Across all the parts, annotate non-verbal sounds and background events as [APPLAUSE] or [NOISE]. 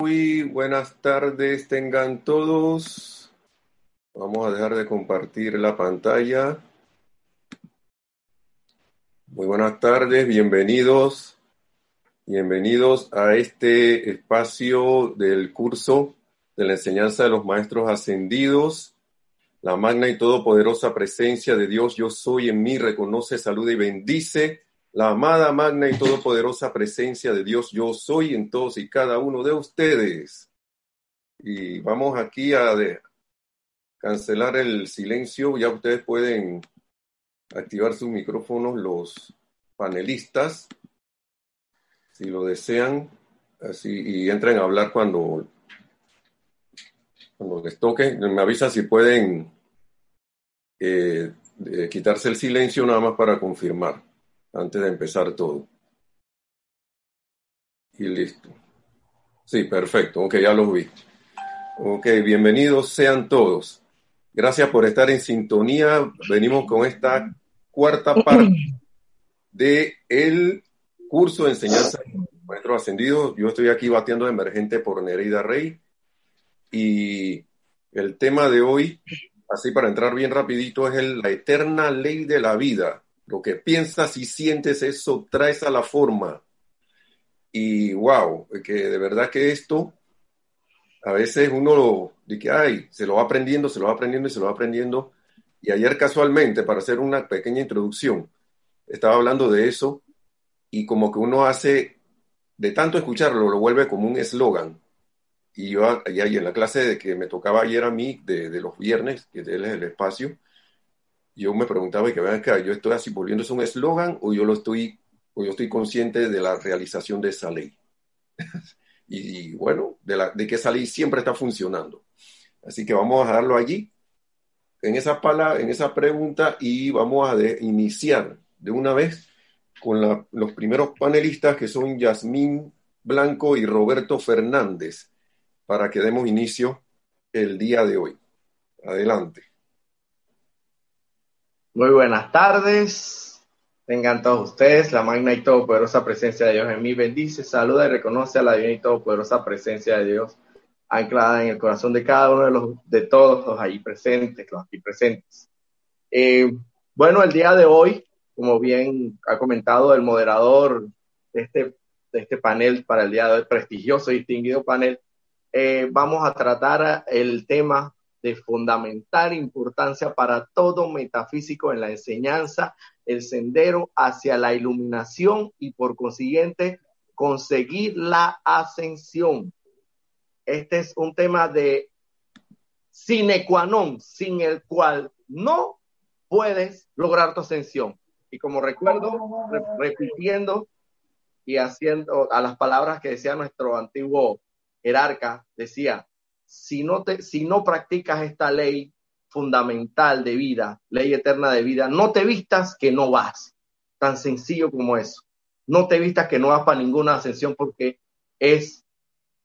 Muy buenas tardes tengan todos. Vamos a dejar de compartir la pantalla. Muy buenas tardes, bienvenidos. Bienvenidos a este espacio del curso de la enseñanza de los maestros ascendidos. La magna y todopoderosa presencia de Dios, yo soy en mí, reconoce, saluda y bendice la amada, magna y todopoderosa presencia de Dios, yo soy en todos y cada uno de ustedes. Y vamos aquí a cancelar el silencio, ya ustedes pueden activar sus micrófonos los panelistas, si lo desean, así, y entren a hablar cuando, cuando les toque. Me avisan si pueden eh, quitarse el silencio nada más para confirmar antes de empezar todo. Y listo. Sí, perfecto. Ok, ya los vi. Ok, bienvenidos sean todos. Gracias por estar en sintonía. Venimos con esta cuarta [CLEARS THROAT] parte de el curso de enseñanza de maestros ascendidos. Yo estoy aquí batiendo de emergente por Nereida Rey. Y el tema de hoy, así para entrar bien rapidito, es la eterna ley de la vida. Lo que piensas y sientes, eso traes a la forma. Y wow, que de verdad que esto, a veces uno lo dice, ay, se lo va aprendiendo, se lo va aprendiendo y se lo va aprendiendo. Y ayer casualmente, para hacer una pequeña introducción, estaba hablando de eso y como que uno hace, de tanto escucharlo, lo vuelve como un eslogan. Y yo, en la clase de que me tocaba ayer a mí, de, de los viernes, que es el espacio, yo me preguntaba que vean acá, yo estoy así volviéndose un eslogan o yo lo estoy, o yo estoy consciente de la realización de esa ley. [LAUGHS] y, bueno, de, la, de que esa ley siempre está funcionando. Así que vamos a dejarlo allí, en esa, pala, en esa pregunta, y vamos a iniciar de una vez con los primeros panelistas que son Yasmín Blanco y Roberto Fernández, para que demos inicio el día de hoy. Adelante. Muy buenas tardes. Tengan todos ustedes la magna y todopoderosa presencia de Dios en mí. Bendice, saluda y reconoce a la divina y todopoderosa presencia de Dios anclada en el corazón de cada uno de los de todos los ahí presentes, los aquí presentes. Eh, bueno, el día de hoy, como bien ha comentado el moderador de este, de este panel para el día de hoy, prestigioso y distinguido panel, eh, vamos a tratar el tema de fundamental importancia para todo metafísico en la enseñanza, el sendero hacia la iluminación y por consiguiente conseguir la ascensión. Este es un tema de sine qua non, sin el cual no puedes lograr tu ascensión. Y como recuerdo, repitiendo y haciendo a las palabras que decía nuestro antiguo jerarca, decía, si no, te, si no practicas esta ley fundamental de vida, ley eterna de vida, no te vistas que no vas. Tan sencillo como eso. No te vistas que no vas para ninguna ascensión porque es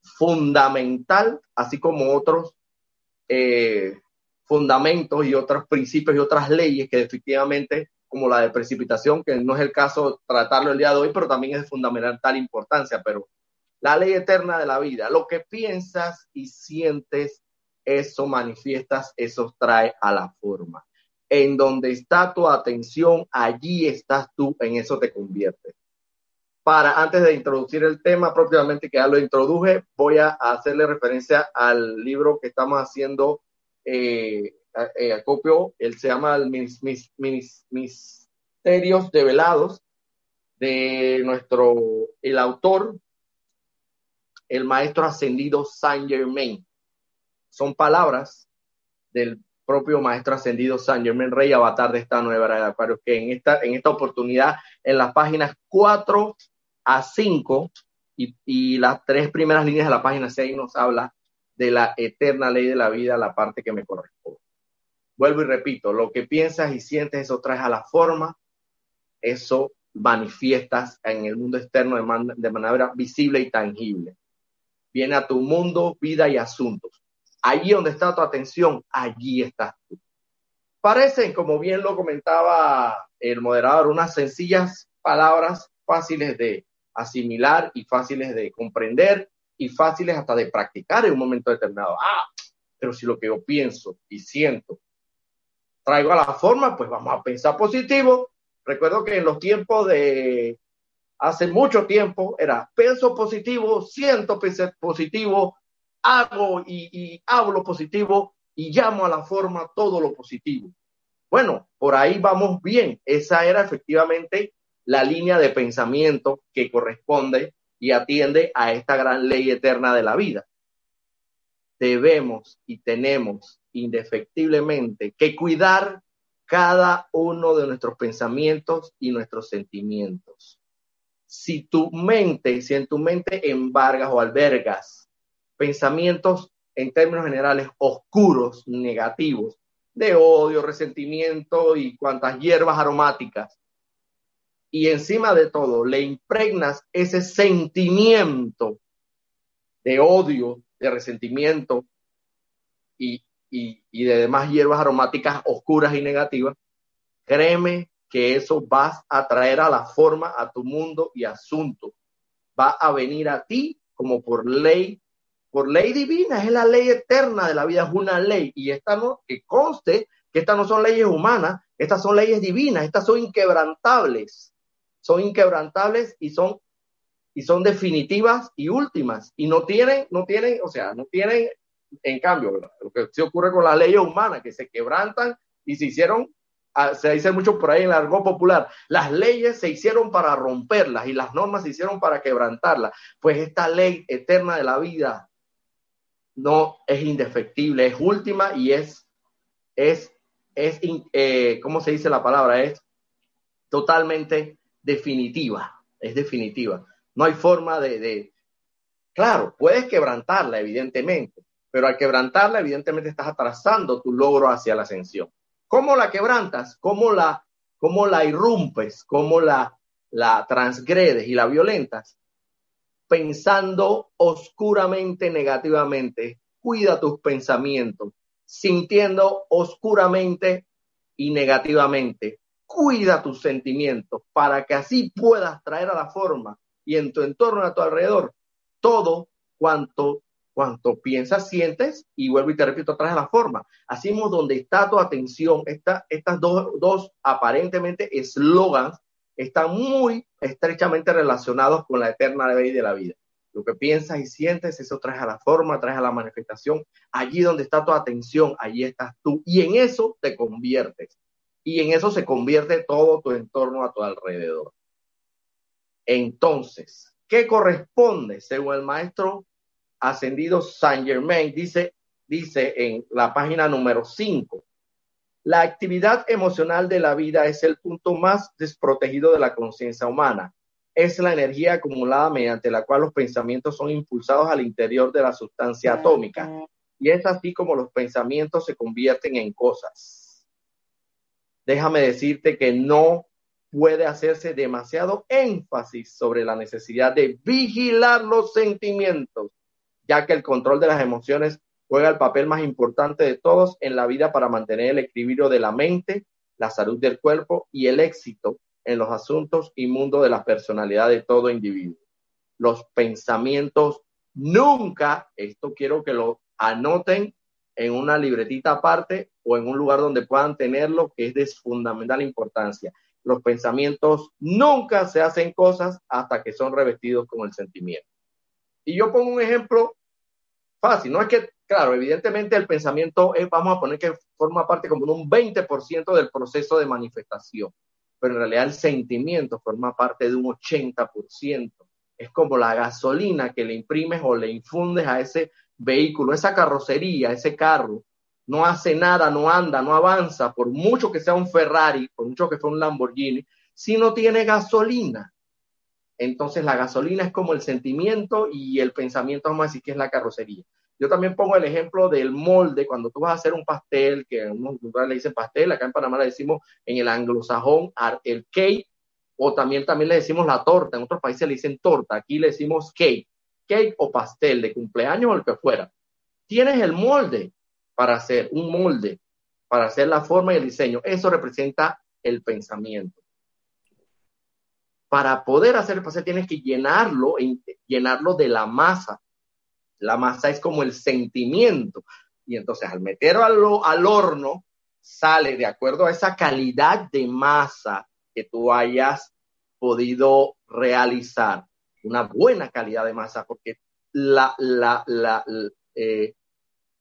fundamental, así como otros eh, fundamentos y otros principios y otras leyes que efectivamente, como la de precipitación, que no es el caso tratarlo el día de hoy, pero también es de fundamental importancia, pero la ley eterna de la vida. Lo que piensas y sientes, eso manifiestas, eso trae a la forma. En donde está tu atención, allí estás tú, en eso te conviertes. Para antes de introducir el tema propiamente, que ya lo introduje, voy a hacerle referencia al libro que estamos haciendo eh, eh acopio, se llama mis, mis, mis, Misterios Develados, de nuestro, el autor el maestro ascendido Saint Germain. Son palabras del propio maestro ascendido Saint Germain, rey avatar de esta nueva era de que en esta, en esta oportunidad, en las páginas 4 a 5 y, y las tres primeras líneas de la página 6 nos habla de la eterna ley de la vida, la parte que me corresponde. Vuelvo y repito, lo que piensas y sientes, eso traes a la forma, eso manifiestas en el mundo externo de manera visible y tangible viene a tu mundo, vida y asuntos. Allí donde está tu atención, allí estás tú. Parecen, como bien lo comentaba el moderador, unas sencillas palabras fáciles de asimilar y fáciles de comprender, y fáciles hasta de practicar en un momento determinado. Ah, pero si lo que yo pienso y siento traigo a la forma, pues vamos a pensar positivo. Recuerdo que en los tiempos de hace mucho tiempo era pienso positivo, siento positivo, hago y, y hablo positivo y llamo a la forma todo lo positivo. Bueno, por ahí vamos bien. Esa era efectivamente la línea de pensamiento que corresponde y atiende a esta gran ley eterna de la vida. Debemos y tenemos indefectiblemente que cuidar cada uno de nuestros pensamientos y nuestros sentimientos. Si tu mente, si en tu mente embargas o albergas pensamientos en términos generales oscuros, negativos, de odio, resentimiento y cuantas hierbas aromáticas, y encima de todo le impregnas ese sentimiento de odio, de resentimiento y, y, de demás hierbas aromáticas oscuras y negativas, créeme que eso va a traer a la forma a tu mundo y asunto. Va a venir a ti como por ley, por ley divina, es la ley eterna de la vida, es una ley. Y esta no, que conste que estas no son leyes humanas, estas son leyes divinas, estas son inquebrantables, son inquebrantables y son y son definitivas y últimas y no tienen, no tienen, o sea, no tienen en cambio, lo que sí ocurre con las leyes humanas, que se quebrantan y se hicieron, se dice mucho por ahí en el argot popular, las leyes se hicieron para romperlas y las normas se hicieron para quebrantarlas. Pues esta ley eterna de la vida no es indefectible, es última y es, es, es eh, ¿cómo se dice la palabra? Es totalmente definitiva, es definitiva. No hay forma de, de claro, puedes quebrantarla, evidentemente, pero al quebrantarla, evidentemente estás atrasando tu logro hacia la ascensión. ¿Cómo la quebrantas? ¿Cómo la, cómo la irrumpes? ¿Cómo la, la transgredes y la violentas? Pensando oscuramente negativamente. Cuida tus pensamientos. Sintiendo oscuramente y negativamente. Cuida tus sentimientos para que así puedas traer a la forma y en tu entorno, a tu alrededor, todo cuanto cuanto piensas, sientes, y vuelvo y te repito, atrás la forma. Así es donde está tu atención, esta, estas dos, dos aparentemente eslogans están muy estrechamente relacionados con la eterna ley de la vida. Lo que piensas y sientes, eso trae a la forma, trae a la manifestación. Allí donde está tu atención, allí estás tú. Y en eso te conviertes. Y en eso se convierte todo tu entorno a tu alrededor. Entonces, ¿qué corresponde, según el maestro ascendido Saint Germain, dice, dice en la página número 5, la actividad emocional de la vida es el punto más desprotegido de la conciencia humana. Es la energía acumulada mediante la cual los pensamientos son impulsados al interior de la sustancia atómica. Y es así como los pensamientos se convierten en cosas. Déjame decirte que no puede hacerse demasiado énfasis sobre la necesidad de vigilar los sentimientos ya que el control de las emociones juega el papel más importante de todos en la vida para mantener el equilibrio de la mente, la salud del cuerpo y el éxito en los asuntos y mundo de la personalidad de todo individuo. Los pensamientos nunca, esto quiero que lo anoten en una libretita aparte o en un lugar donde puedan tenerlo, que es de fundamental importancia. Los pensamientos nunca se hacen cosas hasta que son revestidos con el sentimiento. Y yo pongo un ejemplo fácil, no es que, claro, evidentemente el pensamiento es, vamos a poner que forma parte como un 20% del proceso de manifestación, pero en realidad el sentimiento forma parte de un 80%. Es como la gasolina que le imprimes o le infundes a ese vehículo, esa carrocería, ese carro, no hace nada, no anda, no avanza, por mucho que sea un Ferrari, por mucho que sea un Lamborghini, si no tiene gasolina. Entonces la gasolina es como el sentimiento y el pensamiento, vamos a decir que es la carrocería. Yo también pongo el ejemplo del molde, cuando tú vas a hacer un pastel, que en unos lugares le dicen pastel, acá en Panamá le decimos en el anglosajón el cake, o también, también le decimos la torta, en otros países le dicen torta, aquí le decimos cake, cake o pastel de cumpleaños o el que fuera. Tienes el molde para hacer, un molde, para hacer la forma y el diseño. Eso representa el pensamiento para poder hacer el pastel tienes que llenarlo, llenarlo de la masa La masa es como el sentimiento. Y entonces al meterlo al, horno, sale de acuerdo a esa calidad de masa que tú hayas podido realizar. Una buena calidad de masa, porque la, la, eh,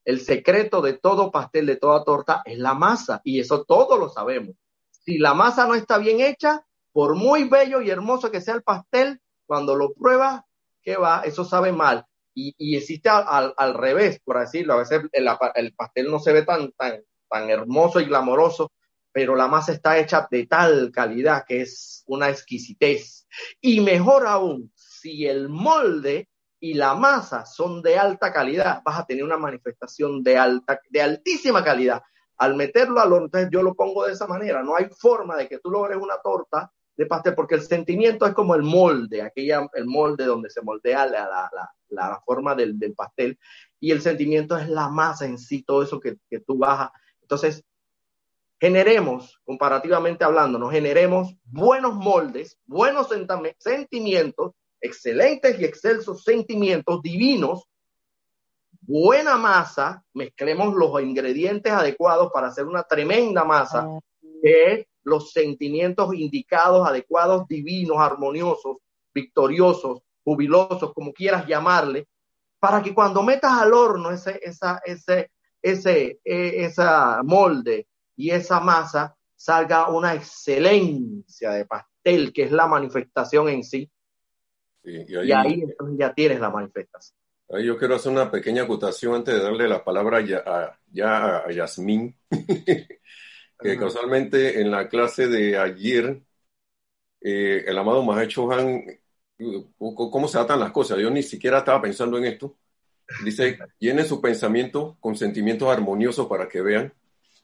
el secreto de todo pastel, de toda torta, es la masa. Y eso todos lo sabemos. Si la masa no está bien hecha, por muy bello y hermoso que sea el pastel, cuando lo pruebas, ¿qué va? Eso sabe mal. Y, existe al, revés, por decirlo. A veces el, pastel no se ve tan, tan, tan hermoso y glamoroso, pero la masa está hecha de tal calidad que es una exquisitez. Y mejor aún, si el molde y la masa son de alta calidad, vas a tener una manifestación de alta, de altísima calidad al meterlo al horno, entonces yo lo pongo de esa manera. No hay forma de que tú logres una torta de pastel porque el sentimiento es como el molde, aquella, el molde donde se moldea la, la, la, forma del, del, pastel y el sentimiento es la masa en sí, todo eso que, que tú bajas. Entonces, generemos, comparativamente hablando, nos generemos buenos moldes, buenos sentimientos, excelentes y excelsos sentimientos divinos buena masa, mezclemos los ingredientes adecuados para hacer una tremenda masa, ah. que los sentimientos indicados, adecuados, divinos, armoniosos, victoriosos, jubilosos, como quieras llamarle, para que cuando metas al horno ese, esa, ese, ese, e, esa molde y esa masa, salga una excelencia de pastel, que es la manifestación en sí. y, ahí, y ahí entonces ya tienes la manifestación. Yo quiero hacer una pequeña acotación antes de darle la palabra ya a, ya a Yasmín, [LAUGHS] que casualmente en la clase de ayer, eh, el amado Mahecho Han, ¿cómo se atan las cosas? Yo ni siquiera estaba pensando en esto. Dice, llenen su pensamiento con sentimientos armoniosos para que vean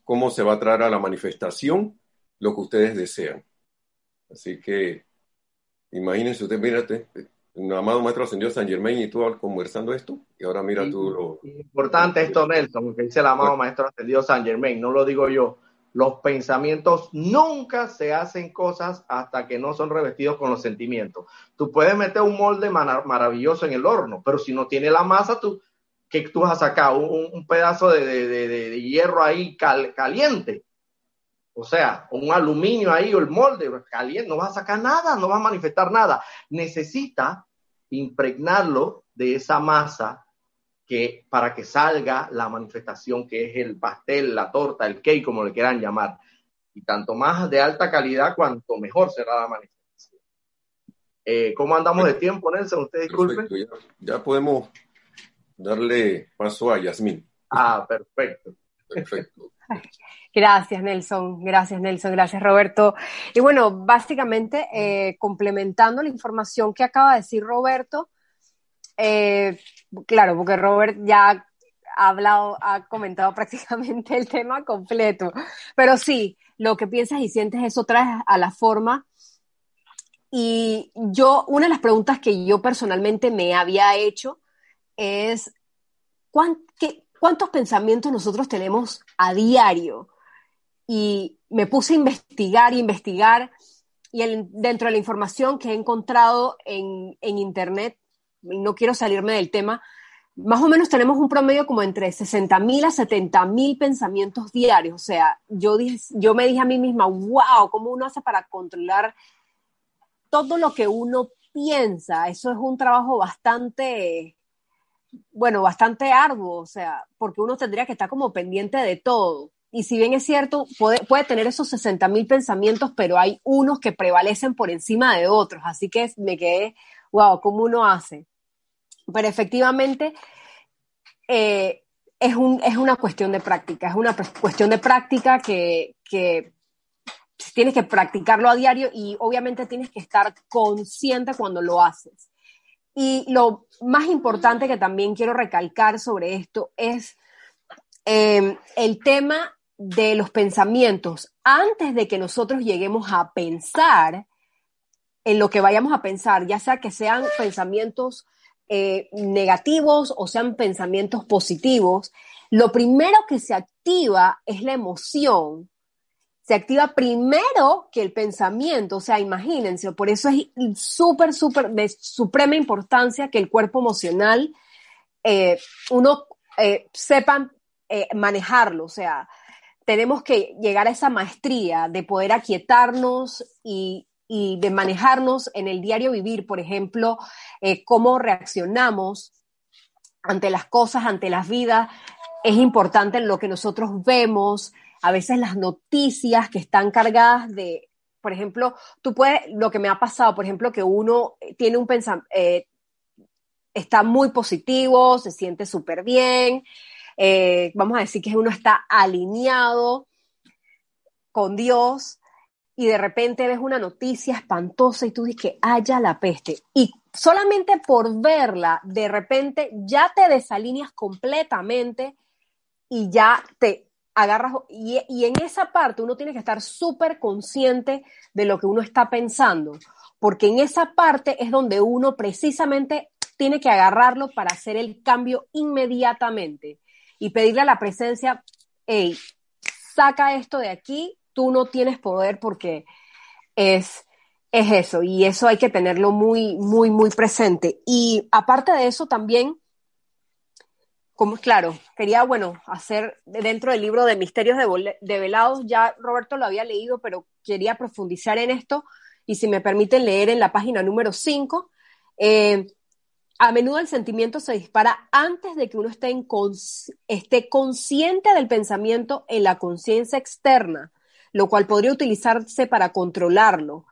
cómo se va a traer a la manifestación lo que ustedes desean. Así que imagínense usted, mírate, un amado maestro ascendió San Germain y tú conversando esto, y ahora mira tú lo... Importante esto, Nelson, que dice el amado maestro ascendido San Germain, no lo digo yo. Los pensamientos nunca se hacen cosas hasta que no son revestidos con los sentimientos. Tú puedes meter un molde maravilloso en el horno, pero si no tiene la masa, tú, tú vas a sacar un, pedazo de, hierro ahí caliente. O sea, un aluminio ahí o el molde caliente, no va a sacar nada, no va a manifestar nada. Necesita impregnarlo de esa masa que para que salga la manifestación que es el pastel, la torta, el cake, como le quieran llamar. Y tanto más de alta calidad, cuanto mejor será la manifestación. Eh, ¿Cómo andamos de tiempo, Nelson? Usted disculpe. Ya, podemos darle paso a Yasmín. Ah, perfecto. Perfecto. [LAUGHS] Gracias, Nelson. Gracias, Nelson. Gracias, Roberto. Y bueno, básicamente, eh, complementando la información que acaba de decir Roberto, eh, claro, porque Robert ya ha hablado, ha comentado [LAUGHS] prácticamente el tema completo. Pero sí, lo que piensas y sientes, eso trae a la forma. Y yo, una de las preguntas que yo personalmente me había hecho es, ¿cuántos pensamientos nosotros tenemos a diario? y me puse a investigar, investigar, y dentro de la información que he encontrado en, Internet, no quiero salirme del tema, más o menos tenemos un promedio como entre 60.000 a 70.000 pensamientos diarios. O sea, yo, yo me dije a mí misma, wow, ¿cómo uno hace para controlar todo lo que uno piensa? Eso es un trabajo bastante, bueno, bastante arduo, o sea, porque uno tendría que estar como pendiente de todo y si bien es cierto, puede, tener esos 60 mil pensamientos, pero hay unos que prevalecen por encima de otros. Así que me quedé, wow, ¿cómo uno hace? Pero efectivamente eh, es, un, es una cuestión de práctica, es una cuestión de práctica que, que tienes que practicarlo a diario y obviamente tienes que estar consciente cuando lo haces. Y lo más importante que también quiero recalcar sobre esto es eh, el tema de los pensamientos antes de que nosotros lleguemos a pensar en lo que vayamos a pensar, ya sea que sean pensamientos eh, negativos o sean pensamientos positivos, lo primero que se activa es la emoción. Se activa primero que el pensamiento, o sea, imagínense, por eso es súper, súper de suprema importancia que el cuerpo emocional eh, uno eh, sepan eh, manejarlo, o sea, tenemos que llegar a esa maestría de poder aquietarnos y, y de manejarnos en el diario vivir, por ejemplo, cómo reaccionamos ante las cosas, ante las vidas, es importante lo que nosotros vemos, a veces las noticias que están cargadas de, por ejemplo, tú puedes, lo que me ha pasado, por ejemplo, que uno tiene un pensamiento, eh, está muy positivo, se siente súper bien, eh, vamos a decir que uno está alineado con Dios y de repente ves una noticia espantosa y tú dices que haya la peste. Y solamente por verla, de repente ya te desalineas completamente y ya te agarras, y, en esa parte uno tiene que estar súper consciente de lo que uno está pensando, porque en esa parte es donde uno precisamente tiene que agarrarlo para hacer el cambio inmediatamente y pedirle a la presencia, hey, saca esto de aquí, tú no tienes poder porque es, es eso, y eso hay que tenerlo muy, muy, muy presente. Y aparte de eso también, como claro, quería, bueno, hacer dentro del libro de Misterios de, Velados, ya Roberto lo había leído, pero quería profundizar en esto, y si me permiten leer en la página número 5, eh, a menudo el sentimiento se dispara antes de que uno esté, esté consciente del pensamiento en la conciencia externa, lo cual podría utilizarse para controlarlo.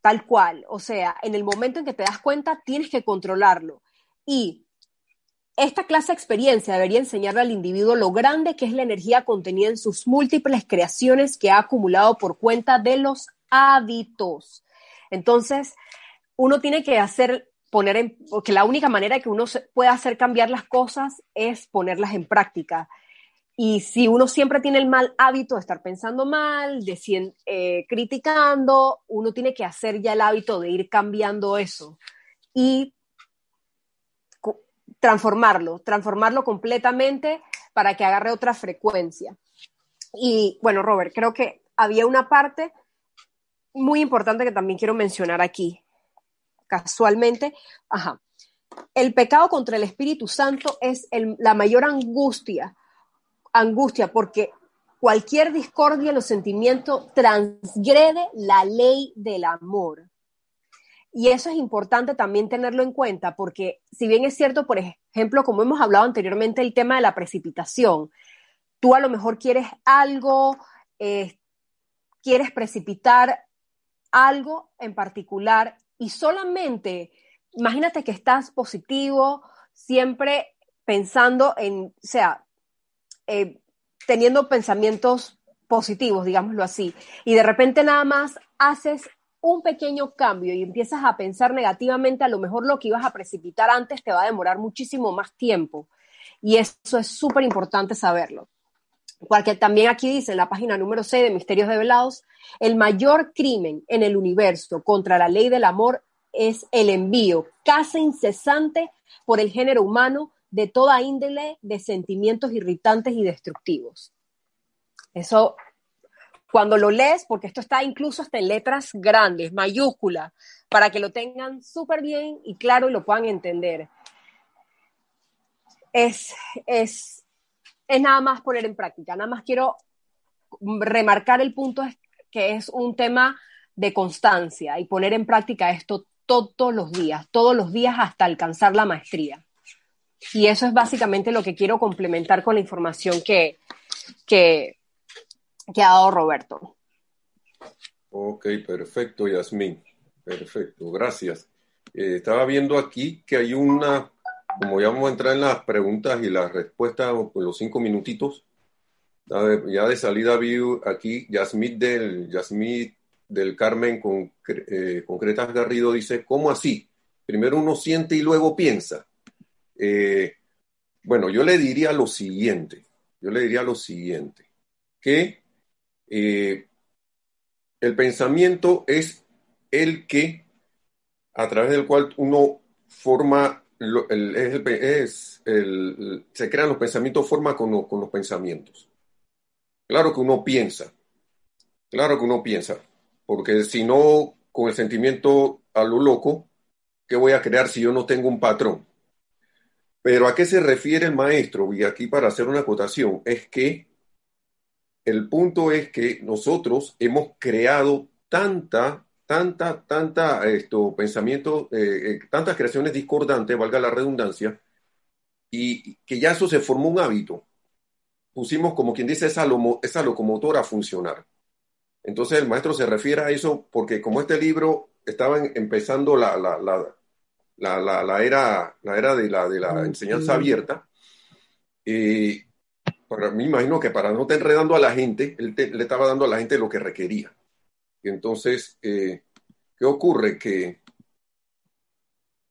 Tal cual, o sea, en el momento en que te das cuenta, tienes que controlarlo. Y esta clase de experiencia debería enseñarle al individuo lo grande que es la energía contenida en sus múltiples creaciones que ha acumulado por cuenta de los hábitos. Entonces, uno tiene que hacer, poner en, porque la única manera que uno puede hacer cambiar las cosas es ponerlas en práctica. Y si uno siempre tiene el mal hábito de estar pensando mal, de eh, criticando, uno tiene que hacer ya el hábito de ir cambiando eso. Y transformarlo, transformarlo completamente para que agarre otra frecuencia. Y bueno, Robert, creo que había una parte muy importante que también quiero mencionar aquí. Casualmente, ajá. El pecado contra el Espíritu Santo es la mayor angustia, angustia, porque cualquier discordia en los sentimientos transgrede la ley del amor. Y eso es importante también tenerlo en cuenta, porque si bien es cierto, por ejemplo, como hemos hablado anteriormente, el tema de la precipitación, tú a lo mejor quieres algo, eh, quieres precipitar algo en particular y solamente, imagínate que estás positivo, siempre pensando en, o sea, eh, teniendo pensamientos positivos, digámoslo así, y de repente nada más haces un pequeño cambio y empiezas a pensar negativamente, a lo mejor lo que ibas a precipitar antes te va a demorar muchísimo más tiempo. Y eso es súper importante saberlo. Porque también aquí dice en la página número 6 de Misterios Develados, el mayor crimen en el universo contra la ley del amor es el envío casi incesante por el género humano de toda índole de sentimientos irritantes y destructivos. Eso cuando lo lees, porque esto está incluso hasta en letras grandes, mayúsculas, para que lo tengan súper bien y claro y lo puedan entender. Es, es, es nada más poner en práctica. Nada más quiero remarcar el punto que es un tema de constancia y poner en práctica esto todos los días, todos los días hasta alcanzar la maestría. Y eso es básicamente lo que quiero complementar con la información que, que, ha dado Roberto. Ok, perfecto, Yasmín. Perfecto, gracias. Eh, estaba viendo aquí que hay una, como ya vamos a entrar en las preguntas y las respuestas los cinco minutitos, ya de salida vi aquí Yasmín del, Yasmín del Carmen con, eh, Concretas Garrido dice, ¿cómo así? Primero uno siente y luego piensa. Eh, bueno, yo le diría lo siguiente, yo le diría lo siguiente, que eh, el pensamiento es el que, a través del cual uno forma, es el, se crean los pensamientos, forma con, con los pensamientos. Claro que uno piensa, claro que uno piensa, porque si no, con el sentimiento a lo loco, ¿qué voy a crear si yo no tengo un patrón? Pero ¿a qué se refiere el maestro? Y aquí para hacer una acotación, es que el punto es que nosotros hemos creado tanta, tanta, tanta esto, pensamiento, eh, eh, tantas creaciones discordantes, valga la redundancia, y que ya eso se formó un hábito. Pusimos, como quien dice, esa, esa locomotora a funcionar. Entonces el maestro se refiere a eso porque como este libro estaba empezando la, la, la, la, era, la era de la, de la enseñanza abierta, eh, para, me imagino que para no estar enredando a la gente, él le estaba dando a la gente lo que requería. Y entonces, eh, ¿qué ocurre? Que,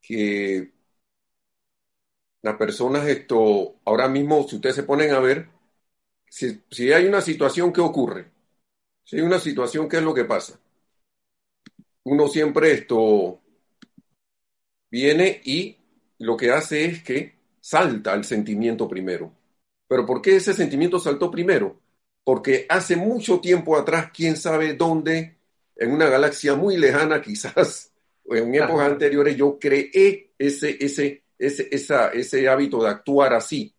que las personas, esto, ahora mismo, si ustedes se ponen a ver, si, si hay una situación, ¿qué ocurre? Si hay una situación, ¿qué es lo que pasa? Uno siempre esto viene y lo que hace es que salta el sentimiento primero. Pero ¿por qué ese sentimiento saltó primero? Porque hace mucho tiempo atrás, quién sabe dónde, en una galaxia muy lejana [LAUGHS] quizás, o en épocas anteriores, yo creé ese, ese, ese, esa, ese hábito de actuar así.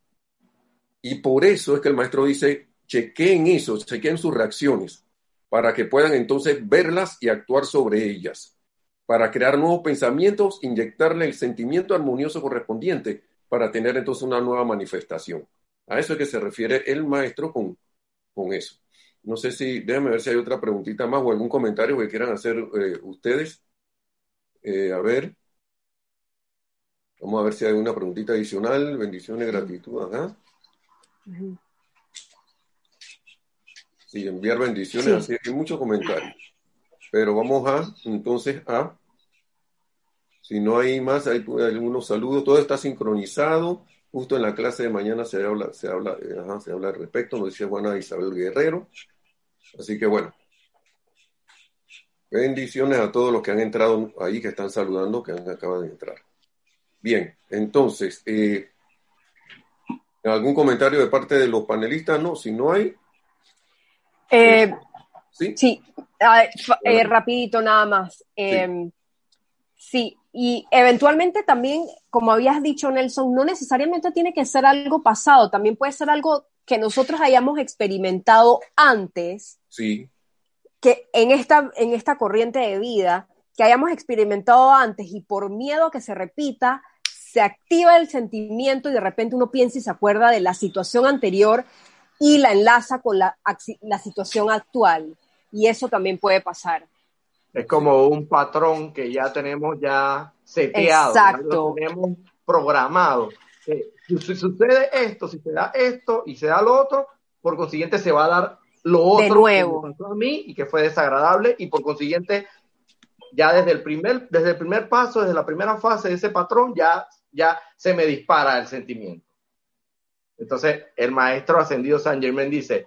Y por eso es que el maestro dice, chequeen eso, chequeen sus reacciones para que puedan entonces verlas y actuar sobre ellas, para crear nuevos pensamientos, inyectarle el sentimiento armonioso correspondiente para tener entonces una nueva manifestación. A eso es que se refiere el maestro con, con eso. No sé si, déjame ver si hay otra preguntita más o algún comentario que quieran hacer eh, ustedes. Eh, a ver. Vamos a ver si hay una preguntita adicional. Bendiciones, gratitud. Ajá. Sí, enviar bendiciones, así hay muchos comentarios. Pero vamos a, entonces, a, si no hay más, hay algunos saludos, todo está sincronizado. Justo en la clase de mañana se habla, se habla, eh, se habla al respecto, nos decía Juana Isabel Guerrero. Así que bueno, bendiciones a todos los que han entrado ahí, que están saludando, que acaban de entrar. Bien, entonces, eh, ¿algún comentario de parte de los panelistas? No, si no hay, eh, sí, sí eh, rapidito nada más. Em, sí. y eventualmente también, como habías dicho Nelson, no necesariamente tiene que ser algo pasado, también puede ser algo que nosotros hayamos experimentado antes. Sí. Que en esta, en esta corriente de vida, que hayamos experimentado antes y por miedo a que se repita, se activa el sentimiento y de repente uno piensa y se acuerda de la situación anterior y la enlaza con la, la situación actual. Y eso también puede pasar. Es como un patrón que ya tenemos ya seteado, Exacto. tenemos programado. Si sucede esto, si se da esto y se da lo otro, por consiguiente se va a dar lo otro nuevo. que pasó a mí y que fue desagradable y por consiguiente ya desde el primer desde el primer paso, desde la primera fase de ese patrón ya ya se me dispara el sentimiento. Entonces, el maestro ascendido San Germán dice,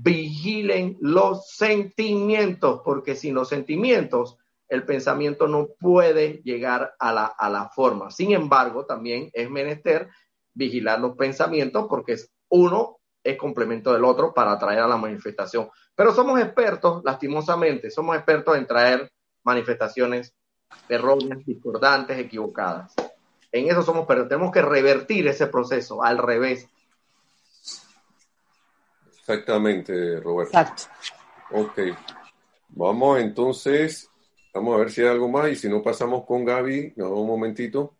vigilen los sentimientos, porque sin los sentimientos el pensamiento no puede llegar a la, a la forma. Sin embargo, también es menester vigilar los pensamientos porque uno es complemento del otro para atraer a la manifestación. Pero somos expertos, lastimosamente, somos expertos en traer manifestaciones erróneas, discordantes, equivocadas. En eso somos, pero tenemos que revertir ese proceso al revés. Exactamente, Roberto. Exacto. Ok. Vamos entonces, vamos a ver si hay algo más y si no pasamos con Gaby, no, un momentito.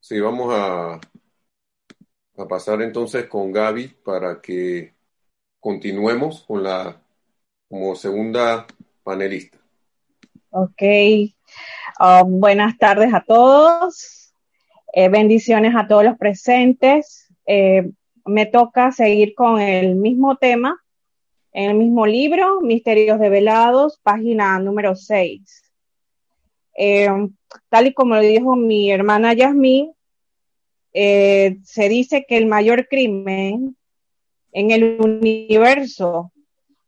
Sí, vamos a, a pasar entonces con Gaby para que continuemos con la como segunda panelista. Ok. Um, buenas tardes a todos. Eh, bendiciones a todos los presentes. Eh, me toca seguir con el mismo tema, en el mismo libro, Misterios Develados, página número 6. Eh, tal y como lo dijo mi hermana Yasmín, eh, se dice que el mayor crimen en el universo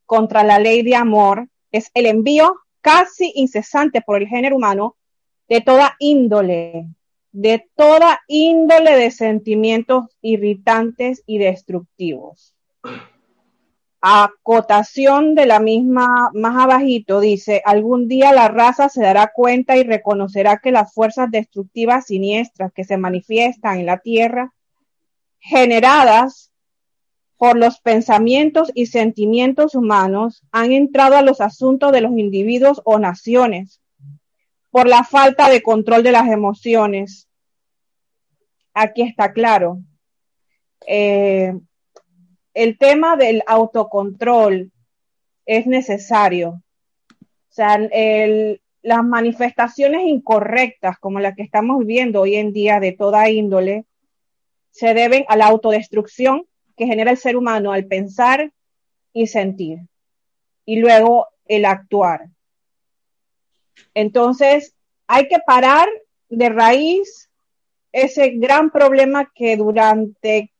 contra la ley de amor es el envío casi incesante por el género humano de toda índole de toda índole de sentimientos irritantes y destructivos. acotación de la misma, más abajito, dice, algún día la raza se dará cuenta y reconocerá que las fuerzas destructivas siniestras que se manifiestan en la Tierra, generadas por los pensamientos y sentimientos humanos, han entrado a los asuntos de los individuos o naciones por la falta de control de las emociones. Aquí está claro. Eh, el tema del autocontrol es necesario. O sea, las manifestaciones incorrectas como las que estamos viviendo hoy en día de toda índole se deben a la autodestrucción que genera el ser humano al pensar y sentir y luego el actuar. Entonces, hay que parar de raíz ese gran problema que durante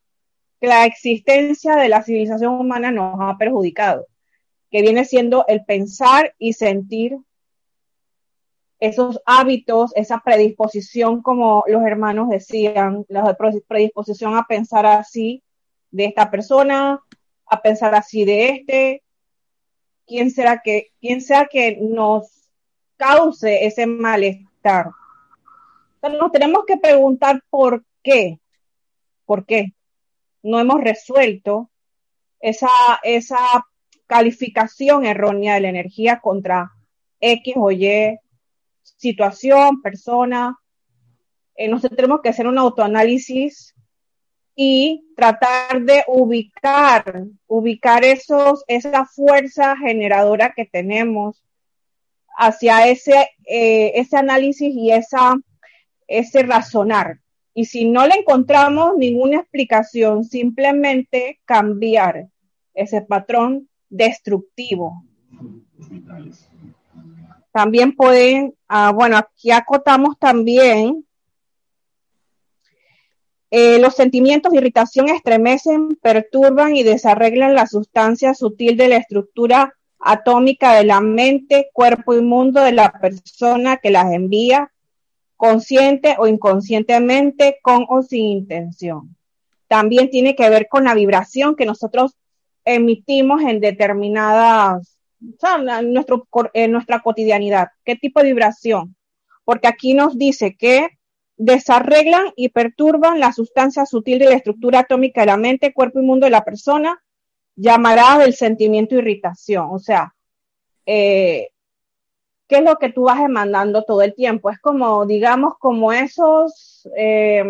la existencia de la civilización humana nos ha perjudicado, que viene siendo el pensar y sentir esos hábitos, esa predisposición, como los hermanos decían, la predisposición a pensar así de esta persona, a pensar así de este, quién será que, quién sea que nos cause ese malestar. Entonces nos tenemos que preguntar por qué, por qué no hemos resuelto esa, esa calificación errónea de la energía contra X o Y situación, persona. Eh, nosotros tenemos que hacer un autoanálisis y tratar de ubicar, ubicar esos, esa fuerza generadora que tenemos hacia ese, eh, ese análisis y esa, ese razonar. Y si no le encontramos ninguna explicación, simplemente cambiar ese patrón destructivo. También pueden, ah, bueno, aquí acotamos también eh, los sentimientos de irritación estremecen, perturban y desarreglan la sustancia sutil de la estructura atómica de la mente, cuerpo y mundo de la persona que las envía consciente o inconscientemente, con o sin intención. También tiene que ver con la vibración que nosotros emitimos en determinadas, en nuestra cotidianidad. ¿Qué tipo de vibración? Porque aquí nos dice que desarreglan y perturban la sustancia sutil de la estructura atómica de la mente, cuerpo y mundo de la persona, llamará del sentimiento irritación. O sea, eh, ¿qué es lo que tú vas demandando todo el tiempo? Es como, digamos, como esos, eh,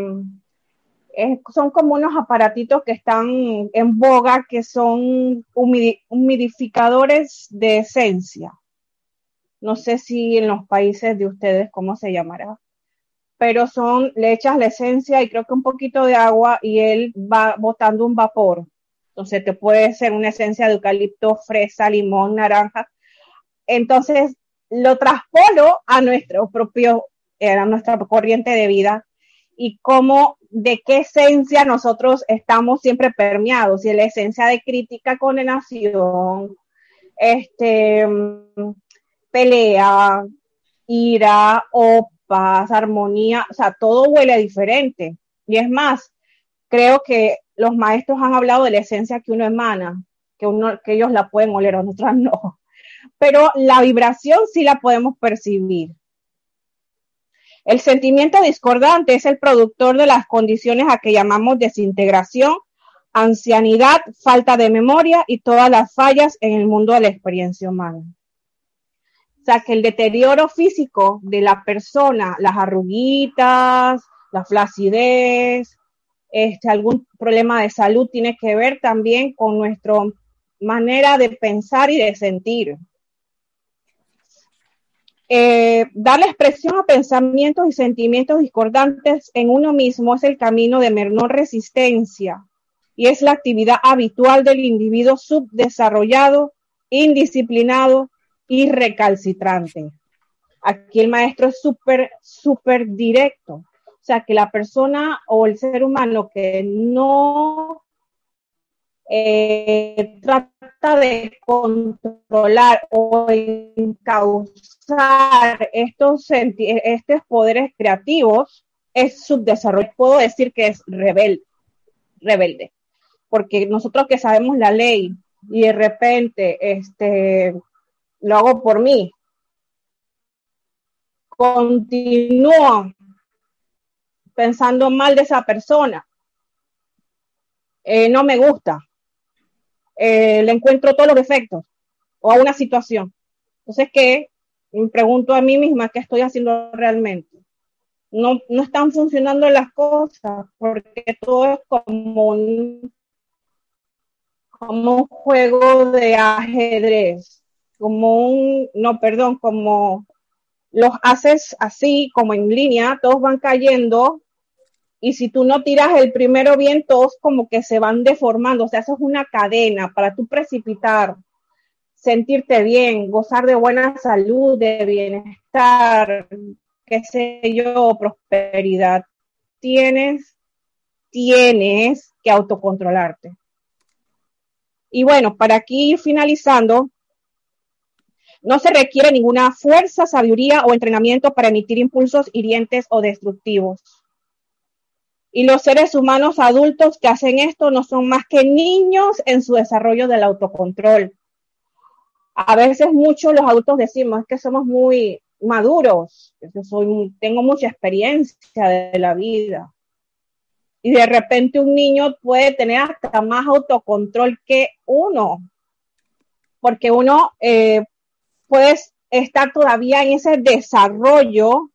son como unos aparatitos que están en boga, que son humidificadores de esencia. No sé si en los países de ustedes cómo se llamará, pero son, le echas la esencia y creo que un poquito de agua y él va botando un vapor. Entonces te puede ser una esencia de eucalipto, fresa, limón, naranja. Entonces lo traspolo a nuestro propio, eh, a nuestra corriente de vida y cómo, de qué esencia nosotros estamos siempre permeados, es la esencia de crítica, condenación, este, pelea, ira o paz, armonía, o sea, todo huele diferente. Y es más, creo que los maestros han hablado de la esencia que uno emana, que, uno, que ellos la pueden oler, nosotras no pero la vibración sí la podemos percibir. El sentimiento discordante es el productor de las condiciones a que llamamos desintegración, ancianidad, falta de memoria y todas las fallas en el mundo de la experiencia humana. O sea, que el deterioro físico de la persona, las arruguitas, la flacidez, este, algún problema de salud tiene que ver también con nuestra manera de pensar y de sentir. Eh, dar la expresión a pensamientos y sentimientos discordantes en uno mismo es el camino de menor resistencia y es la actividad habitual del individuo subdesarrollado, indisciplinado y recalcitrante. Aquí el maestro es súper, súper directo. O sea, que la persona o el ser humano que no eh, trata de controlar o encauzar estos, estos poderes creativos, es subdesarrollo. Puedo decir que es rebelde, rebelde, porque nosotros que sabemos la ley y de repente este, lo hago por mí, continúo pensando mal de esa persona, eh, no me gusta, eh, le encuentro todos los defectos o a una situación. Entonces, ¿qué? Me pregunto a mí misma qué estoy haciendo realmente. No, no están funcionando las cosas porque todo es como como un juego de ajedrez, como un, no, perdón, como los haces así, como en línea, todos van cayendo y si tú no tiras el primero bien, todos como que se van deformando, o sea, eso es una cadena para tú precipitar, sentirte bien, gozar de buena salud, de bienestar, qué sé yo, prosperidad. Tienes, tienes que autocontrolarte. Y bueno, para aquí ir finalizando, no se requiere ninguna fuerza, sabiduría o entrenamiento para emitir impulsos hirientes o destructivos. Y los seres humanos adultos que hacen esto no son más que niños en su desarrollo del autocontrol. A veces muchos los adultos decimos que somos muy maduros, que soy, tengo mucha experiencia de la vida. Y de repente un niño puede tener hasta más autocontrol que uno, porque uno eh, puede estar todavía en ese desarrollo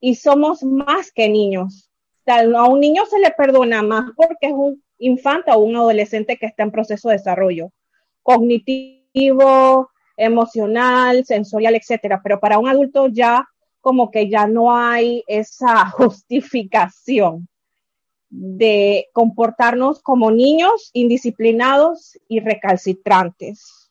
y somos más que niños a un niño se le perdona más porque es un infante o un adolescente que está en proceso de desarrollo cognitivo, emocional, sensorial, etcétera. Pero para un adulto ya como que ya no hay esa [LAUGHS] justificación de comportarnos como niños indisciplinados y recalcitrantes.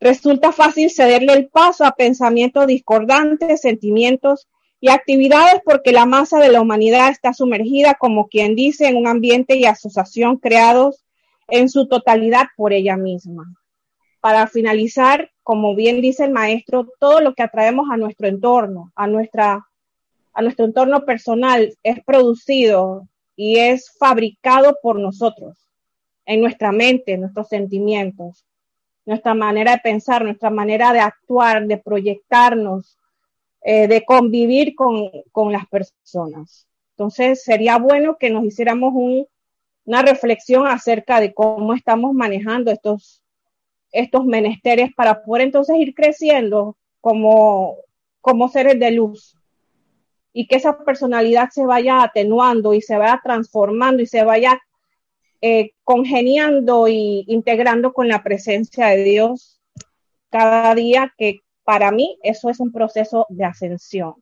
Resulta fácil cederle el paso a pensamientos discordantes, sentimientos y actividades porque la masa de la humanidad está sumergida, como quien dice, en un ambiente y asociación creados en su totalidad por ella misma. Para finalizar, como bien dice el maestro, todo lo que atraemos a nuestro entorno, a, nuestra, a nuestro entorno personal, es producido y es fabricado por nosotros, en nuestra mente, en nuestros sentimientos, nuestra manera de pensar, nuestra manera de actuar, de proyectarnos, eh, de convivir con, con, las personas. Entonces, sería bueno que nos hiciéramos un, una reflexión acerca de cómo estamos manejando estos, estos menesteres para poder entonces ir creciendo como, como seres de luz y que esa personalidad se vaya atenuando y se vaya transformando y se vaya eh, congeniando y integrando con la presencia de Dios cada día que para mí eso es un proceso de ascensión.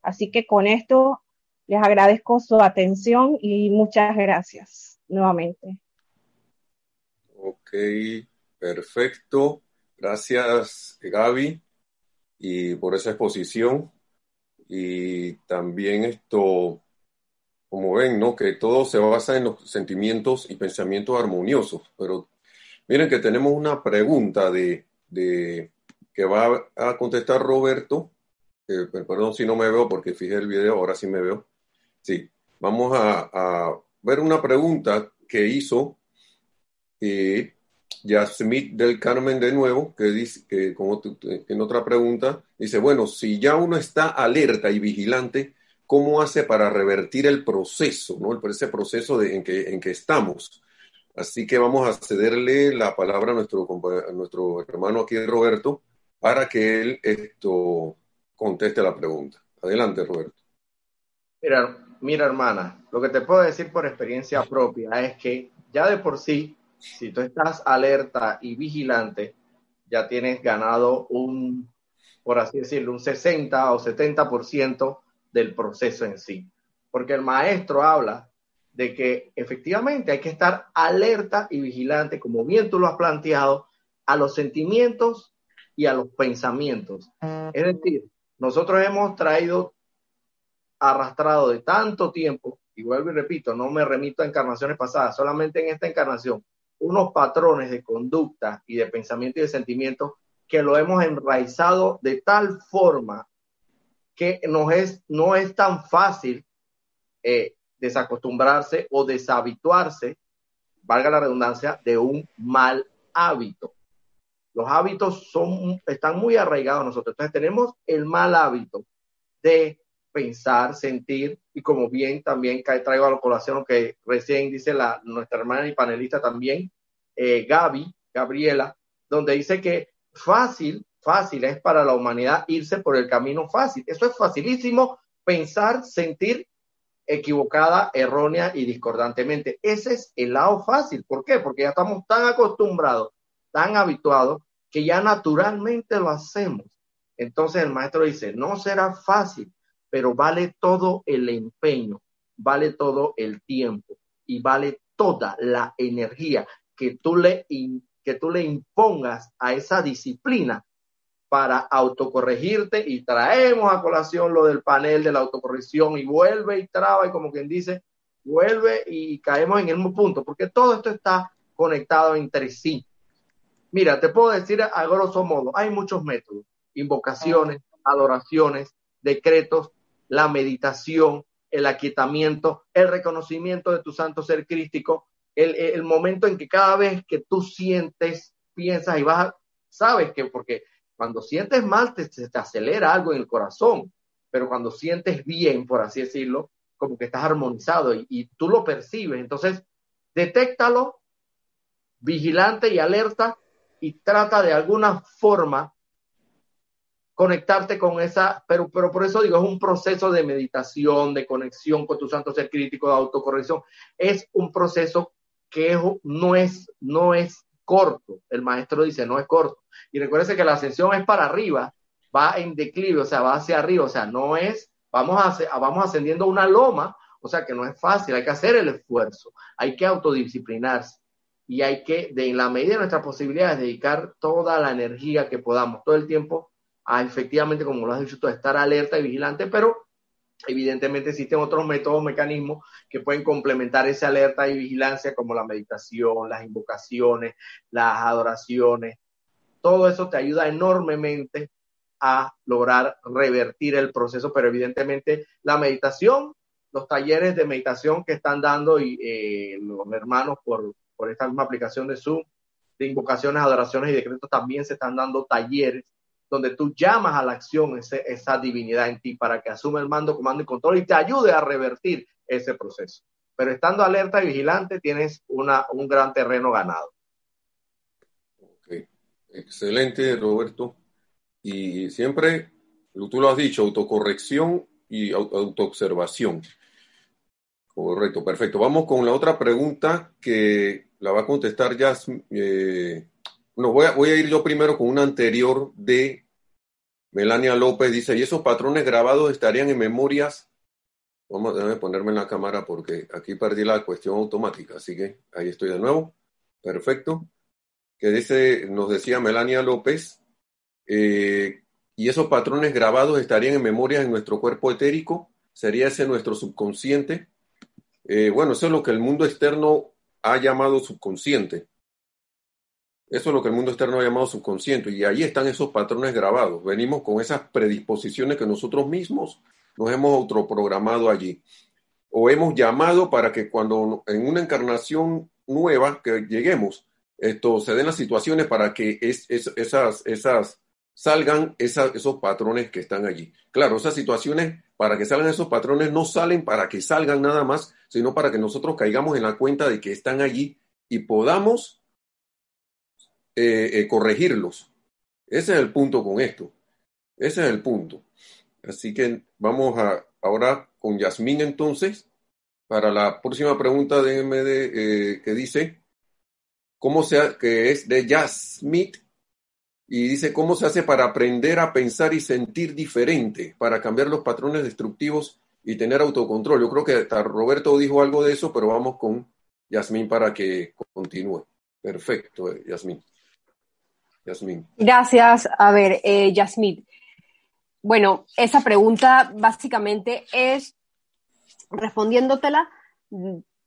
Así que con esto les agradezco su atención y muchas gracias nuevamente. Ok, perfecto. Gracias, Gaby, y por esa exposición. Y también esto, como ven, ¿no? Que todo se basa en los sentimientos y pensamientos armoniosos. Pero miren que tenemos una pregunta de, de que va a contestar Roberto. perdón si no me veo porque fijé el video, ahora sí me veo. Sí, vamos a, ver una pregunta que hizo eh, del Carmen de nuevo, que dice que como en otra pregunta, dice, bueno, si ya uno está alerta y vigilante, ¿cómo hace para revertir el proceso, ¿no? ese proceso en, que, en que estamos? Así que vamos a cederle la palabra a nuestro hermano aquí, Roberto, para que él esto conteste la pregunta. Adelante, Roberto. Mira, mira, hermana, lo que te puedo decir por experiencia propia es que ya de por sí, si tú estás alerta y vigilante, ya tienes ganado un, por así decirlo, un 60 o 70% del proceso en sí. Porque el maestro habla de que efectivamente hay que estar alerta y vigilante, como bien tú lo has planteado, a los sentimientos y a los pensamientos. Es decir, nosotros hemos traído arrastrado de tanto tiempo, y vuelvo y repito, no me remito a encarnaciones pasadas, solamente en esta encarnación, unos patrones de conducta y de pensamiento y de sentimiento que lo hemos enraizado de tal forma que nos es, no es tan fácil eh, desacostumbrarse o deshabituarse valga la redundancia, de un mal hábito. Los hábitos son, están muy arraigados nosotros. Entonces tenemos el mal hábito de pensar, sentir, y como bien también traigo a la colación lo que recién dice la, nuestra hermana y panelista también, eh, Gaby, Gabriela, donde dice que fácil, fácil es para la humanidad irse por el camino fácil. Eso es facilísimo, pensar, sentir equivocada, errónea y discordantemente. Ese es el lado fácil. ¿Por qué? Porque ya estamos tan acostumbrados, tan habituados, que ya naturalmente lo hacemos. Entonces el maestro dice, no será fácil, pero vale todo el empeño, vale todo el tiempo y vale toda la energía que tú le, que tú le impongas a esa disciplina para autocorregirte y traemos a colación lo del panel de la autocorrección y vuelve y traba y como quien dice, vuelve y caemos en el mismo punto, porque todo esto está conectado entre sí. Mira, te puedo decir a grosso modo, hay muchos métodos, invocaciones, adoraciones, decretos, la meditación, el aquietamiento, el reconocimiento de tu santo ser crístico, el, momento en que cada vez que tú sientes, piensas y vas, sabes que porque cuando sientes mal te, te acelera algo en el corazón, pero cuando sientes bien, por así decirlo, como que estás armonizado y, y tú lo percibes. Entonces, detéctalo, vigilante y alerta, y trata de alguna forma conectarte con esa, pero, pero por eso digo, es un proceso de meditación, de conexión con tu santo ser crítico, de autocorrección. Es un proceso que no es, no es corto. El maestro dice, no es corto. Y recuérdese que la ascensión es para arriba, va en declive, o sea, va hacia arriba, o sea, no es, vamos, a, vamos ascendiendo una loma, o sea, que no es fácil, hay que hacer el esfuerzo, hay que autodisciplinarse y hay que, de en la medida de nuestras posibilidades, dedicar toda la energía que podamos, todo el tiempo a efectivamente, como lo has dicho tú, estar alerta y vigilante, pero evidentemente existen otros métodos, mecanismos que pueden complementar esa alerta y vigilancia, como la meditación, las invocaciones, las adoraciones. Todo eso te ayuda enormemente a lograr revertir el proceso, pero evidentemente la meditación, los talleres de meditación que están dando y eh, los hermanos por, por esta misma aplicación de Zoom, de invocaciones, adoraciones y decretos, también se están dando talleres donde tú llamas a la acción esa divinidad en ti para que asuma el mando, comando y control y te ayude a revertir ese proceso. Pero estando alerta y vigilante, tienes una, un gran terreno ganado. Excelente, Roberto. Y siempre, tú lo has dicho, autocorrección y autoobservación. Correcto, perfecto. Vamos con la otra pregunta que la va a contestar ya eh, no, voy a, voy a ir yo primero con una anterior de Melania López. Dice, ¿y esos patrones grabados estarían en memorias? Vamos a ponerme en la cámara porque aquí perdí la cuestión automática. Así que ahí estoy de nuevo. Perfecto. Que dice, nos decía Melania López, eh, ¿y esos patrones grabados estarían en memorias en nuestro cuerpo etérico? ¿Sería ese nuestro subconsciente? Eh, bueno, eso es lo que el mundo externo ha llamado subconsciente. Eso es lo que el mundo externo ha llamado subconsciente y ahí están esos patrones grabados. Venimos con esas predisposiciones que nosotros mismos nos hemos autoprogramado allí. O hemos llamado para que cuando en una encarnación nueva que lleguemos, esto se den las situaciones para que esas, esas salgan esos patrones que están allí. Claro, esas situaciones para que salgan esos patrones no salen para que salgan nada más, sino para que nosotros caigamos en la cuenta de que están allí y podamos eh, eh, corregirlos. Ese es el punto con esto. Ese es el punto. Así que vamos a ahora con Yasmín entonces para la próxima pregunta de eh, que dice cómo se que es de Yasmín y dice cómo se hace para aprender a pensar y sentir diferente para cambiar los patrones destructivos y tener autocontrol. Yo creo que Roberto dijo algo de eso, pero vamos con Yasmín para que continúe. Perfecto, Yasmín. Gracias. A ver, eh, Yasmín. Bueno, esa pregunta básicamente es, respondiéndotela,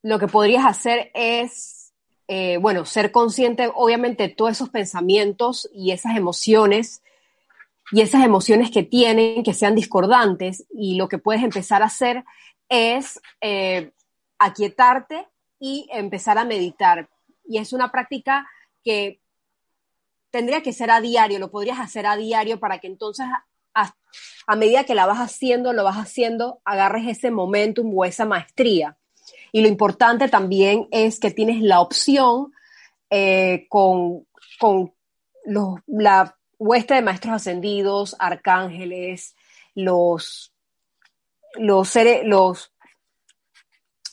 lo que podrías hacer es, eh, bueno, ser consciente, obviamente, de todos esos pensamientos y esas emociones y esas emociones que tienen, que sean discordantes, y lo que puedes empezar a hacer es eh, aquietarte y empezar a meditar. Y es una práctica que tendría que ser a diario, lo podrías hacer a diario para que entonces a, a medida que la vas haciendo, lo vas haciendo, agarres ese momentum o esa maestría. Y lo importante también es que tienes la opción eh, con, con los, la hueste de maestros ascendidos, arcángeles, los, los, seres, los,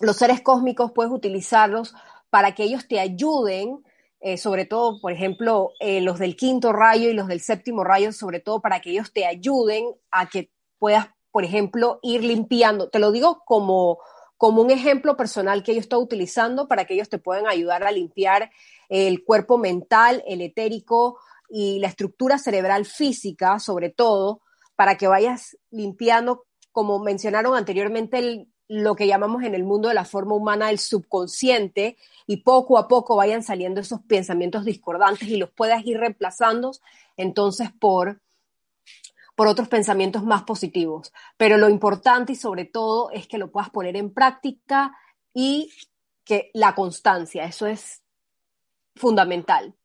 los seres cósmicos, puedes utilizarlos para que ellos te ayuden, eh, sobre todo, por ejemplo, eh, los del quinto rayo y los del séptimo rayo, sobre todo para que ellos te ayuden a que puedas, por ejemplo, ir limpiando. Te lo digo como, como un ejemplo personal que yo estoy utilizando para que ellos te puedan ayudar a limpiar el cuerpo mental, el etérico y la estructura cerebral física, sobre todo, para que vayas limpiando, como mencionaron anteriormente, lo que llamamos en el mundo de la forma humana el subconsciente y poco a poco vayan saliendo esos pensamientos discordantes y los puedas ir reemplazando entonces por por otros pensamientos más positivos. Pero lo importante y sobre todo es que lo puedas poner en práctica y que la constancia, eso es fundamental.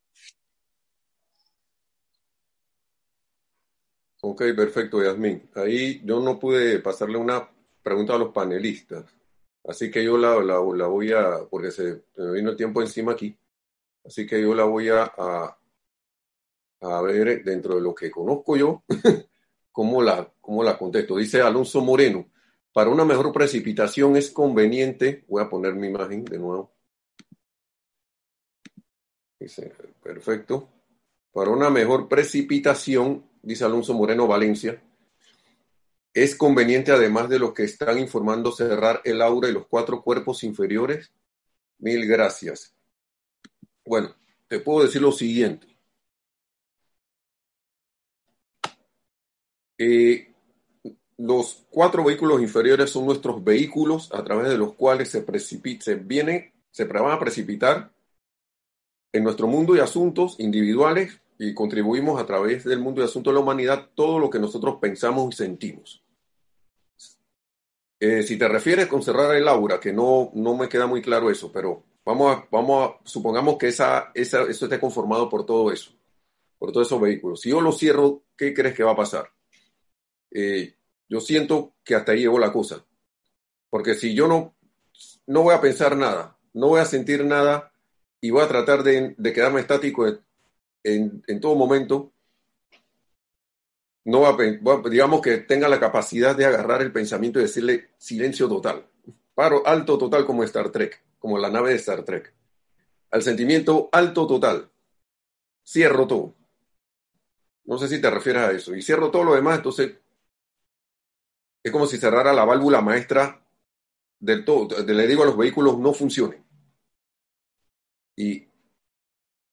Ok, perfecto, Yasmín. Ahí yo no pude pasarle una pregunta a los panelistas, así que yo la, la, voy a, porque se, me vino el tiempo encima aquí, así que yo la voy a, a ver dentro de lo que conozco yo, [LAUGHS] cómo la, cómo la contesto. Dice Alonso Moreno, para una mejor precipitación es conveniente, voy a poner mi imagen de nuevo. Dice, perfecto. Para una mejor precipitación, dice Alonso Moreno Valencia, es conveniente, además de lo que están informando, cerrar el aura y los cuatro cuerpos inferiores. Mil gracias. Bueno, te puedo decir lo siguiente. Eh, los cuatro vehículos inferiores son nuestros vehículos a través de los cuales se, se, viene, se van a precipitar en nuestro mundo y asuntos individuales y contribuimos a través del mundo y asuntos de la humanidad todo lo que nosotros pensamos y sentimos. Eh, si te refieres con cerrar el aura, que no, no me queda muy claro eso, pero vamos vamos supongamos que esa, esa, eso esté conformado por todo eso, por todos esos vehículos. Si yo lo cierro, ¿qué crees que va a pasar? Eh, yo siento que hasta ahí llegó la cosa. Porque si yo no, no voy a pensar nada, no voy a sentir nada y voy a tratar de, quedarme estático en, en, todo momento, no va digamos que tenga la capacidad de agarrar el pensamiento y decirle silencio total, paro alto total como Star Trek, como la nave de Star Trek, al sentimiento alto total, cierro todo. No sé si te refieres a eso. Y cierro todo lo demás, entonces es como si cerrara la válvula maestra del todo. Le digo a los vehículos, no funcionen. Y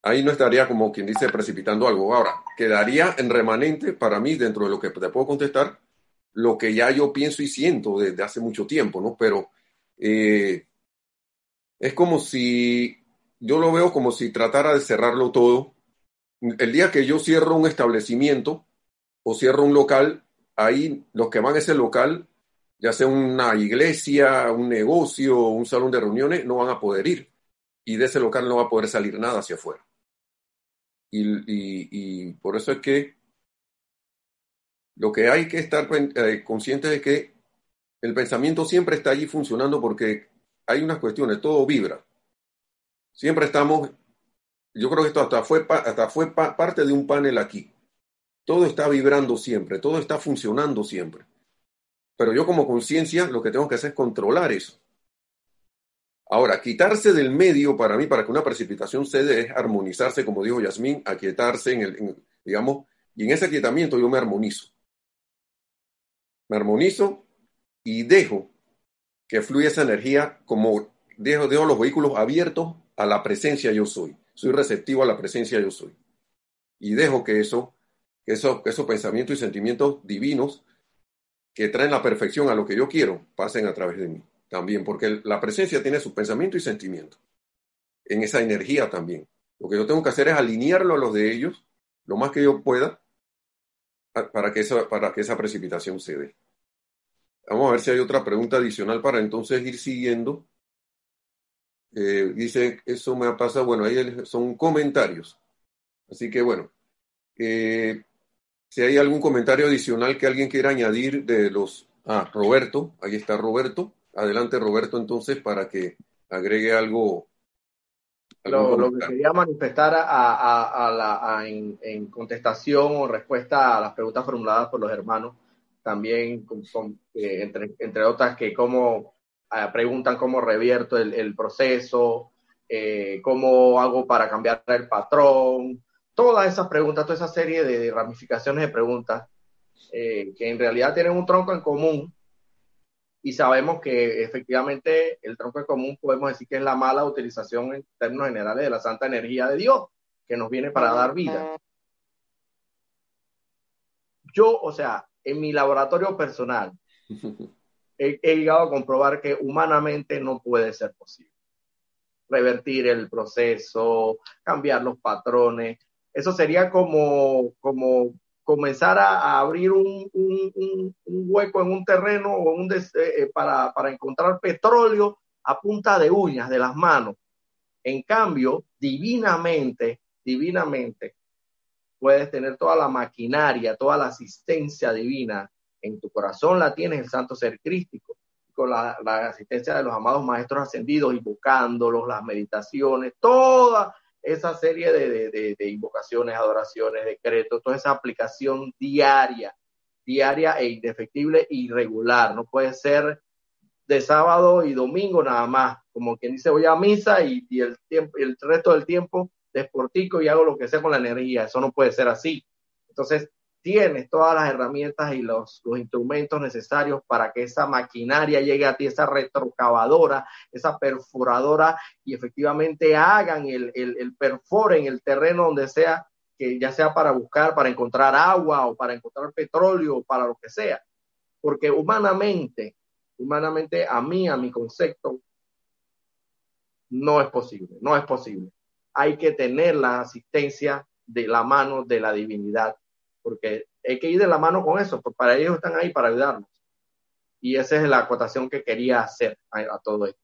ahí no estaría como quien dice precipitando algo. Ahora, quedaría en remanente para mí, dentro de lo que te puedo contestar, lo que ya yo pienso y siento desde hace mucho tiempo, ¿no? Pero eh, es como si, yo lo veo como si tratara de cerrarlo todo. El día que yo cierro un establecimiento o cierro un local, ahí los que van a ese local, ya sea una iglesia, un negocio, un salón de reuniones, no van a poder ir. Y de ese local no va a poder salir nada hacia afuera. Y, por eso es que lo que hay que estar eh, consciente de que el pensamiento siempre está allí funcionando porque hay unas cuestiones, todo vibra. Siempre estamos, yo creo que esto hasta fue, hasta fue parte de un panel aquí. Todo está vibrando siempre, todo está funcionando siempre. Pero yo como conciencia lo que tengo que hacer es controlar eso. Ahora, quitarse del medio para mí, para que una precipitación se es armonizarse, como dijo Yasmín, aquietarse en el, digamos, y en ese aquietamiento yo me armonizo. Me armonizo y dejo que fluya esa energía como dejo, dejo los vehículos abiertos a la presencia yo soy. Soy receptivo a la presencia yo soy. Y dejo que eso esos, esos pensamientos y sentimientos divinos que traen la perfección a lo que yo quiero pasen a través de mí también, porque la presencia tiene su pensamiento y sentimiento en esa energía también. Lo que yo tengo que hacer es alinearlo a los de ellos lo más que yo pueda para que esa, para que esa precipitación se dé. Vamos a ver si hay otra pregunta adicional para entonces ir siguiendo Eh, dice, eso me ha pasado, bueno, ahí son comentarios. Así que bueno, eh, si hay algún comentario adicional que alguien quiera añadir de los... Ah, Roberto, ahí está Roberto. Adelante Roberto entonces para que agregue algo. Lo, que quería manifestar a, la, en, contestación o respuesta a las preguntas formuladas por los hermanos, también eh, entre, entre otras que cómo eh, preguntan cómo revierto el, proceso, eh, cómo hago para cambiar el patrón, todas esas preguntas, toda esa serie de, ramificaciones de preguntas que en realidad tienen un tronco en común y sabemos que efectivamente el tronco en común podemos decir que es la mala utilización en términos generales de la santa energía de Dios que nos viene para dar vida. Yo, o sea, en mi laboratorio personal, [LAUGHS] he, llegado a comprobar que humanamente no puede ser posible. Revertir el proceso, cambiar los patrones. Eso sería como, como comenzar a, abrir un, hueco en un terreno o un eh, eh, para, para encontrar petróleo a punta de uñas de las manos. En cambio, divinamente, divinamente, puedes tener toda la maquinaria, toda la asistencia divina en tu corazón la tienes el santo ser crístico, con la, asistencia de los amados maestros ascendidos, invocándolos, las meditaciones, toda esa serie de, invocaciones, adoraciones, decretos, toda esa aplicación diaria, diaria e indefectible y regular. No puede ser de sábado y domingo nada más, como quien dice voy a misa y, el, tiempo, el resto del tiempo desportico y hago lo que sea con la energía. Eso no puede ser así. Entonces, tienes todas las herramientas y los, instrumentos necesarios para que esa maquinaria llegue a ti, esa retrocavadora, esa perforadora y efectivamente hagan el, el, el perforen el terreno donde sea, que ya sea para buscar, para encontrar agua o para encontrar petróleo o para lo que sea. Porque humanamente, humanamente a mí, a mi concepto, no es posible, no es posible. Hay que tener la asistencia de la mano de la divinidad porque hay que ir de la mano con eso, porque para ellos están ahí para ayudarnos. Y esa es la acotación que quería hacer a, todo esto.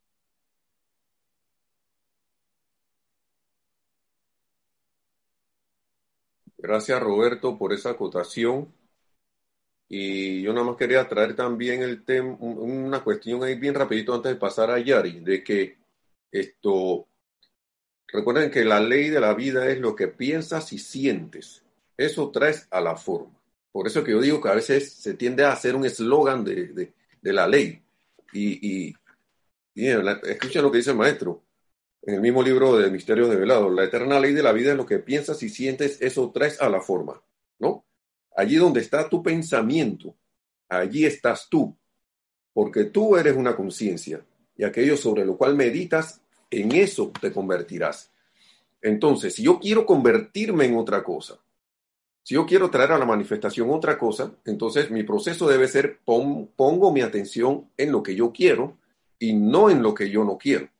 Gracias Roberto por esa acotación. Y yo nada más quería traer también el tema, una cuestión ahí bien rapidito antes de pasar a Yari, de que esto, recuerden que la ley de la vida es lo que piensas y sientes. Eso traes a la forma. Por eso que yo digo que a veces se tiende a hacer un eslogan de, la ley. Y, y, escuchen lo que dice el maestro en el mismo libro de Misterios de Velado. La eterna ley de la vida es lo que piensas y sientes, eso traes a la forma. ¿No? Allí donde está tu pensamiento, allí estás tú. Porque tú eres una conciencia y aquello sobre lo cual meditas, en eso te convertirás. Entonces, si yo quiero convertirme en otra cosa, si yo quiero traer a la manifestación otra cosa, entonces mi proceso debe ser pongo mi atención en lo que yo quiero y no en lo que yo no quiero.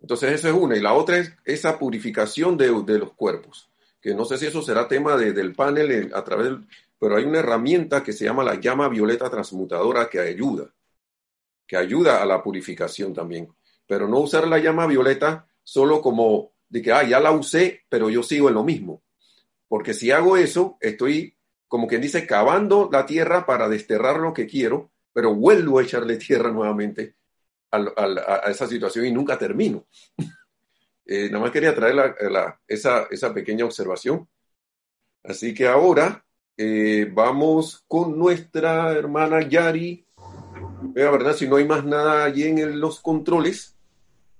Entonces eso es una. Y la otra es esa purificación de, los cuerpos, que no sé si eso será tema del panel a través del, pero hay una herramienta que se llama la llama violeta transmutadora que ayuda, que ayuda a la purificación también. Pero no usar la llama violeta solo como de que, ah, ya la usé, pero yo sigo en lo mismo. Porque si hago eso, estoy, como quien dice, cavando la tierra para desterrar lo que quiero, pero vuelvo a echarle tierra nuevamente a, esa situación y nunca termino. [LAUGHS] Eh, nada más quería traer esa, esa, pequeña observación. Así que ahora eh, vamos con nuestra hermana Yari. Vea, ¿verdad? Si no hay más nada allí en los controles.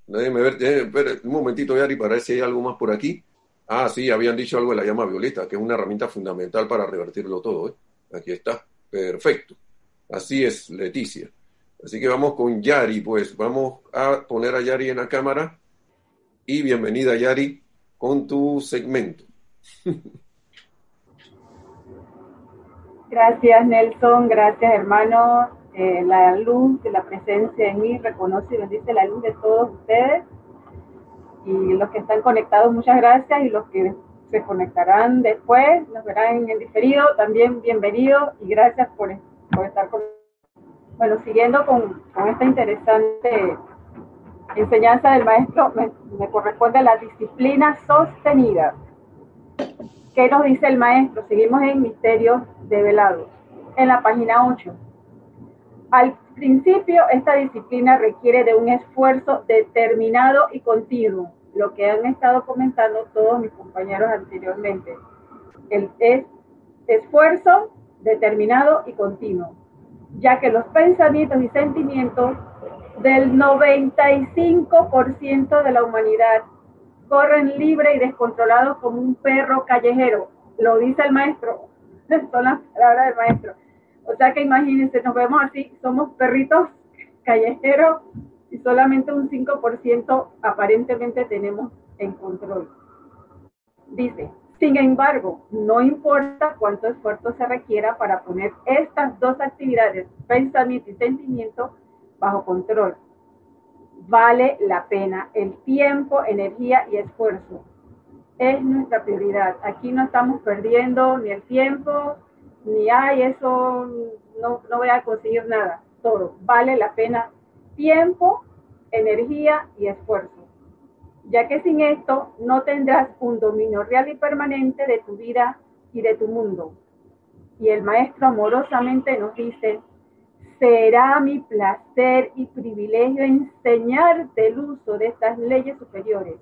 Déjeme ver, ver, un momentito, Yari, para ver si hay algo más por aquí. Ah, sí, habían dicho algo de la llama violeta, que es una herramienta fundamental para revertirlo todo. ¿eh? Aquí está. Perfecto. Así es, Leticia. Así que vamos con Yari, pues vamos a poner a Yari en la cámara. Y bienvenida, Yari, con tu segmento. [LAUGHS] Gracias, Nelson. Gracias, hermano. Eh, la luz de la presencia en mí reconoce y bendice la luz de todos ustedes y los que están conectados, muchas gracias, y los que se conectarán después, nos verán en diferido, también bienvenidos y gracias por, por estar con Bueno, siguiendo con, con esta interesante enseñanza del maestro me, me corresponde la disciplina sostenida. ¿Qué nos dice el maestro? Seguimos en Misterios Develados, en la página 8. Al principio, esta disciplina requiere de un esfuerzo determinado y continuo, lo que han estado comentando todos mis compañeros anteriormente. El es esfuerzo determinado y continuo, ya que los pensamientos y sentimientos del 95% de la humanidad corren libre y descontrolados como un perro callejero. Lo dice el maestro, [LAUGHS] son las palabras del maestro. O sea que imagínense, nos vemos así, somos perritos callejeros y solamente un 5% aparentemente tenemos en control. Dice, sin embargo, no importa cuánto esfuerzo se requiera para poner estas dos actividades, pensamiento y sentimiento, bajo control vale la pena el tiempo, energía y esfuerzo. Es nuestra prioridad. Aquí no estamos perdiendo ni el tiempo, ni hay eso, no, no voy a conseguir nada. Todo vale la pena tiempo, energía y esfuerzo. Ya que sin esto no tendrás un dominio real y permanente de tu vida y de tu mundo. Y el maestro amorosamente nos dice, será mi placer y privilegio enseñarte el uso de estas leyes superiores.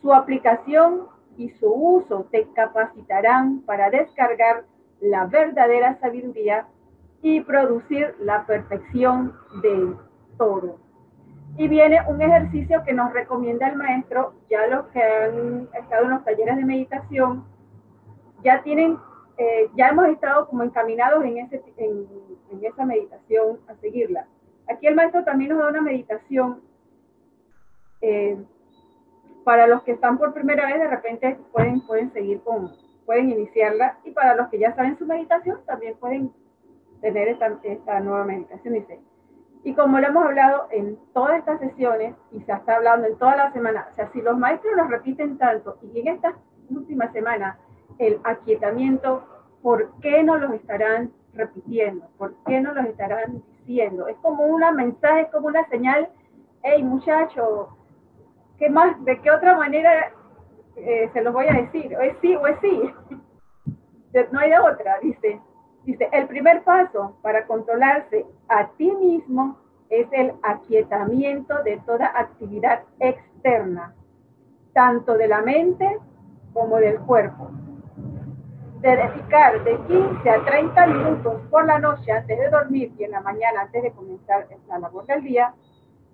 Su aplicación y su uso te capacitarán para descargar la verdadera sabiduría y producir la perfección del todo. Y viene un ejercicio que nos recomienda el maestro, ya los que han estado en los talleres de meditación, ya tienen eh, ya hemos estado como encaminados en, ese, en, esa meditación a seguirla. Aquí el maestro también nos da una meditación eh, para los que están por primera vez, de repente pueden, pueden seguir con, pueden iniciarla y para los que ya saben su meditación también pueden tener esta, esta nueva meditación. Dice, y como lo hemos hablado en todas estas sesiones y se está hablando en toda la semana, o sea, si los maestros los repiten tanto y en esta última semana el aquietamiento, ¿por qué no los estarán repitiendo? ¿Por qué no los estarán diciendo? Es como una mensaje, es como una señal, hey muchacho, ¿qué más? ¿De qué otra manera eh, se los voy a decir? ¿O es sí o es sí? no hay de otra, dice. Dice, el primer paso para controlarse a ti mismo es el aquietamiento de toda actividad externa, tanto de la mente como del cuerpo de dedicar de 15 a 30 minutos por la noche antes de dormir y en la mañana antes de comenzar la labor del día,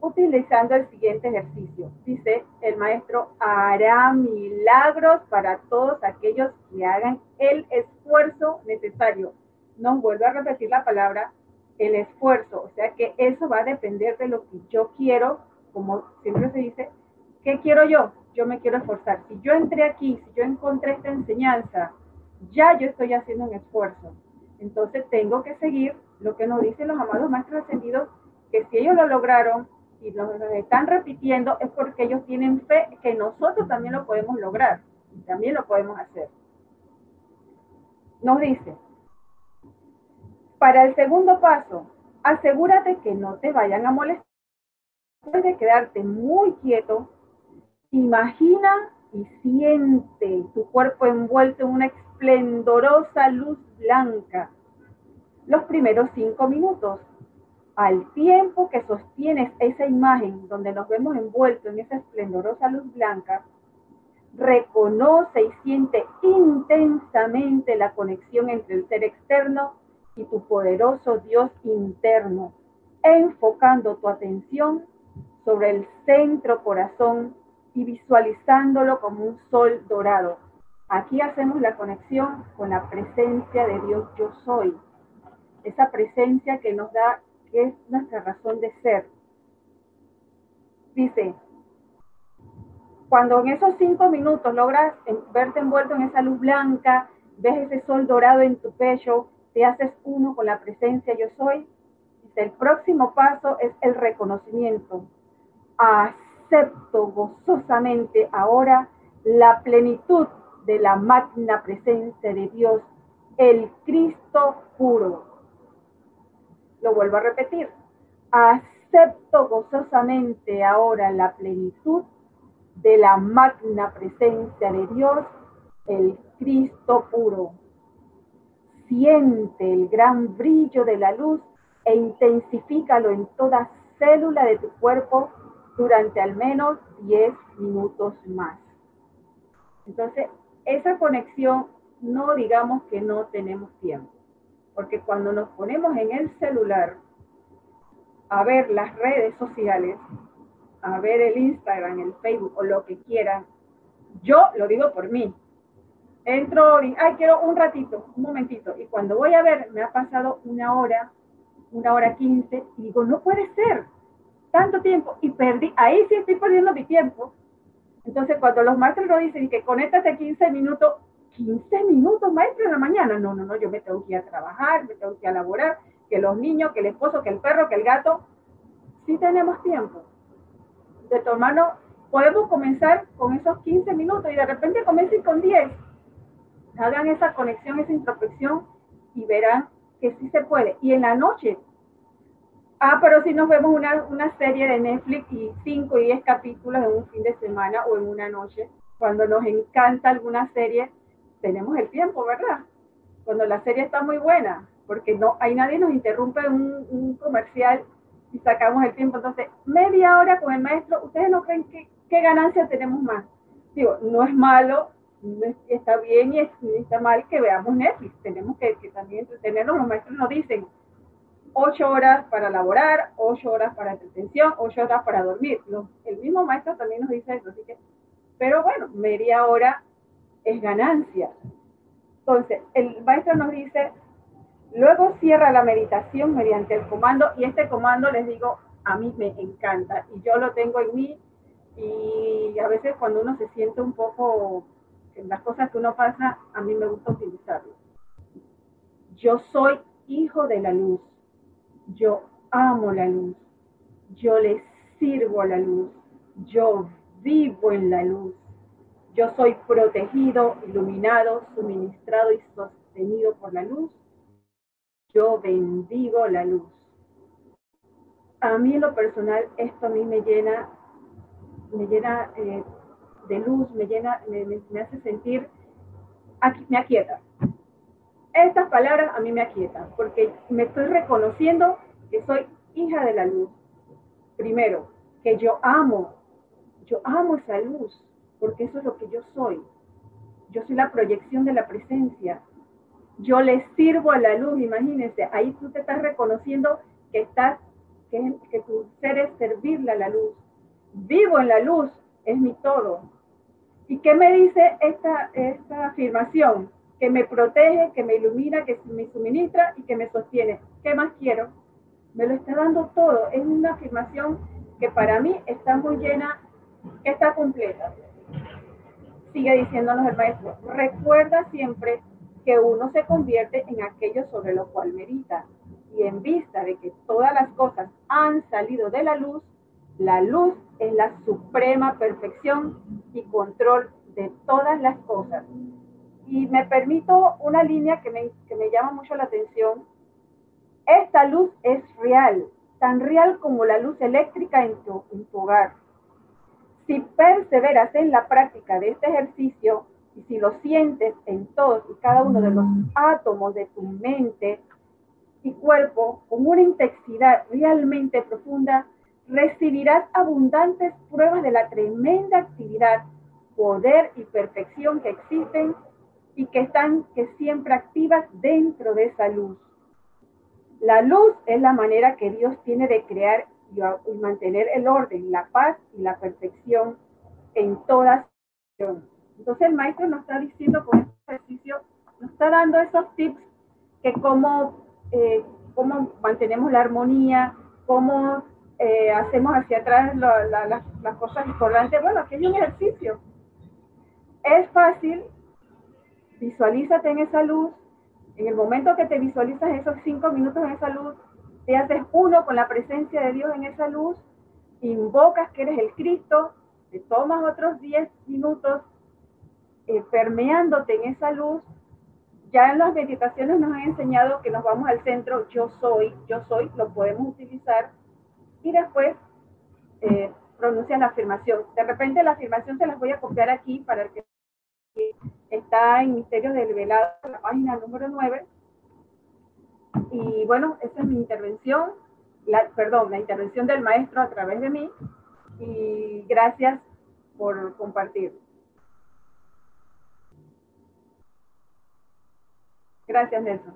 utilizando el siguiente ejercicio. Dice el maestro, hará milagros para todos aquellos que hagan el esfuerzo necesario. No vuelvo a repetir la palabra, el esfuerzo. O sea que eso va a depender de lo que yo quiero, como siempre se dice, ¿qué quiero yo? Yo me quiero esforzar. Si yo entré aquí, si yo encontré esta enseñanza, ya yo estoy haciendo un esfuerzo. Entonces tengo que seguir lo que nos dicen los amados maestros ascendidos, que si ellos lo lograron y lo están repitiendo es porque ellos tienen fe que nosotros también lo podemos lograr y también lo podemos hacer. Nos dice, para el segundo paso, asegúrate que no te vayan a molestar. Después de quedarte muy quieto, imagina y siente tu cuerpo envuelto en una esplendorosa luz blanca. Los primeros cinco minutos, al tiempo que sostienes esa imagen donde nos vemos envueltos en esa esplendorosa luz blanca, reconoce y siente intensamente la conexión entre el ser externo y tu poderoso Dios interno, enfocando tu atención sobre el centro corazón y visualizándolo como un sol dorado. Aquí hacemos la conexión con la presencia de Dios yo soy, esa presencia que nos da, que es nuestra razón de ser. Dice, cuando en esos cinco minutos logras verte envuelto en esa luz blanca, ves ese sol dorado en tu pecho, te haces uno con la presencia yo soy, el próximo paso es el reconocimiento. Acepto gozosamente ahora la plenitud de la magna presencia de Dios, el Cristo puro. Lo vuelvo a repetir. acepto gozosamente ahora la plenitud de la magna presencia de Dios, el Cristo puro. Siente el gran brillo de la luz e intensifícalo en toda célula de tu cuerpo durante al menos 10 minutos más. Entonces, esa conexión no digamos que no tenemos tiempo, porque cuando nos ponemos en el celular a ver las redes sociales, a ver el Instagram, el Facebook o lo que quieran, yo lo digo por mí. Entro y, ay, quiero un ratito, un momentito. Y cuando voy a ver, me ha pasado una hora, una hora quince, y digo, no puede ser tanto tiempo. Y perdí, ahí sí estoy perdiendo mi tiempo. Entonces, cuando los maestros nos dicen que conéctate 15 minutos, 15 minutos, maestro, en la mañana. No, no, no, yo me tengo que ir a trabajar, me tengo que ir a laborar, que los niños, que el esposo, que el perro, que el gato. Sí tenemos tiempo de tomarnos, podemos comenzar con esos 15 minutos y de repente comiencen con 10. Hagan esa conexión, esa introspección y verán que sí se puede. Y en la noche, ah, pero si nos vemos una, una serie de Netflix y 5 y 10 capítulos en un fin de semana o en una noche, cuando nos encanta alguna serie, tenemos el tiempo, ¿verdad? Cuando la serie está muy buena, porque no hay nadie nos interrumpe un, comercial y sacamos el tiempo. Entonces, media hora con el maestro, ¿ustedes no creen que qué ganancia tenemos más? Digo, no es malo, está bien y está mal que veamos Netflix. Tenemos que, también entretenernos. Los maestros nos dicen ocho horas para laborar, ocho horas para entretención, ocho horas para dormir. el mismo maestro también nos dice eso. Así que, pero bueno, media hora es ganancia. Entonces, el maestro nos dice, luego cierra la meditación mediante el comando y este comando les digo, a mí me encanta y yo lo tengo en mí y a veces cuando uno se siente un poco en las cosas que uno pasa, a mí me gusta utilizarlo. Yo soy hijo de la luz, yo amo la luz, yo le sirvo a la luz, yo vivo en la luz, yo soy protegido, iluminado, suministrado y sostenido por la luz. Yo bendigo la luz. A mí en lo personal esto a mí me llena, me llena eh, de luz, me llena, me, hace sentir, me aquieta. Estas palabras a mí me aquietan porque me estoy reconociendo que soy hija de la luz. Primero, que yo amo, yo amo esa luz porque eso es lo que yo soy. Yo soy la proyección de la presencia. Yo le sirvo a la luz, imagínense, ahí tú te estás reconociendo que estás, que, que tu ser es servirle a la luz. Vivo en la luz, es mi todo. ¿Y qué me dice esta, esta afirmación? Que me protege, que me ilumina, que me suministra y que me sostiene. ¿Qué más quiero? Me lo está dando todo. Es una afirmación que para mí está muy llena, está completa sigue diciéndonos el maestro, recuerda siempre que uno se convierte en aquello sobre lo cual medita. Y en vista de que todas las cosas han salido de la luz, la luz es la suprema perfección y control de todas las cosas. Y me permito una línea que me, que me llama mucho la atención. Esta luz es real, tan real como la luz eléctrica en tu, en tu hogar si perseveras en la práctica de este ejercicio y si lo sientes en todos y cada uno de los mm. átomos de tu mente y cuerpo con una intensidad realmente profunda, recibirás abundantes pruebas de la tremenda actividad, poder y perfección que existen y que están que siempre activas dentro de esa luz. La luz es la manera que Dios tiene de crear y, mantener el orden, la paz y la perfección en todas. Entonces el maestro nos está diciendo con este ejercicio, nos está dando esos tips que cómo, eh, cómo mantenemos la armonía, cómo eh, hacemos hacia atrás las cosas importantes. Bueno, aquí hay un ejercicio. Es fácil, visualízate en esa luz. En el momento que te visualizas esos cinco minutos en esa luz, te haces uno con la presencia de Dios en esa luz, invocas que eres el Cristo, te tomas otros 10 minutos eh, permeándote en esa luz. Ya en las meditaciones nos han enseñado que nos vamos al centro, yo soy, yo soy, lo podemos utilizar. y después eh, pronuncias la afirmación. De repente la afirmación se las voy a copiar aquí para el que está en Misterios del Velado, la página número 9. Y bueno, esa es mi intervención, la, perdón, la intervención del maestro a través de mí. Y gracias por compartir. Gracias, Nelson.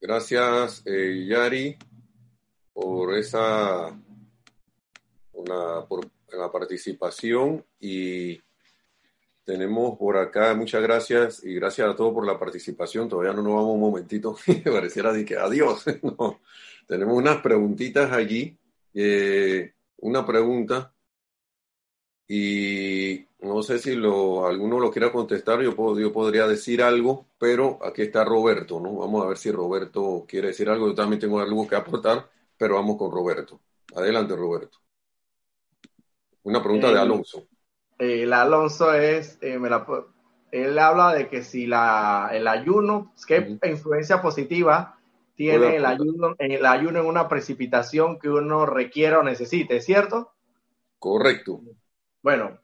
Gracias, eh, Yari, por esa una, por la participación y tenemos por acá, muchas gracias y gracias a todos por la participación. Todavía no nos vamos un momentito, [LAUGHS] me pareciera de que adiós. [LAUGHS] no. Tenemos unas preguntitas allí. Eh, una pregunta y no sé si lo, alguno lo quiera contestar, yo, puedo, yo podría decir algo, pero aquí está Roberto, ¿no? Vamos a ver si Roberto quiere decir algo. Yo también tengo algo que aportar, pero vamos con Roberto. Adelante, Roberto. Una pregunta de Alonso. El Alonso es, eh, me la, él habla de que si la, el ayuno, qué influencia positiva tiene el ayuno, el ayuno en una precipitación que uno requiera o necesite, ¿cierto? Correcto. Bueno,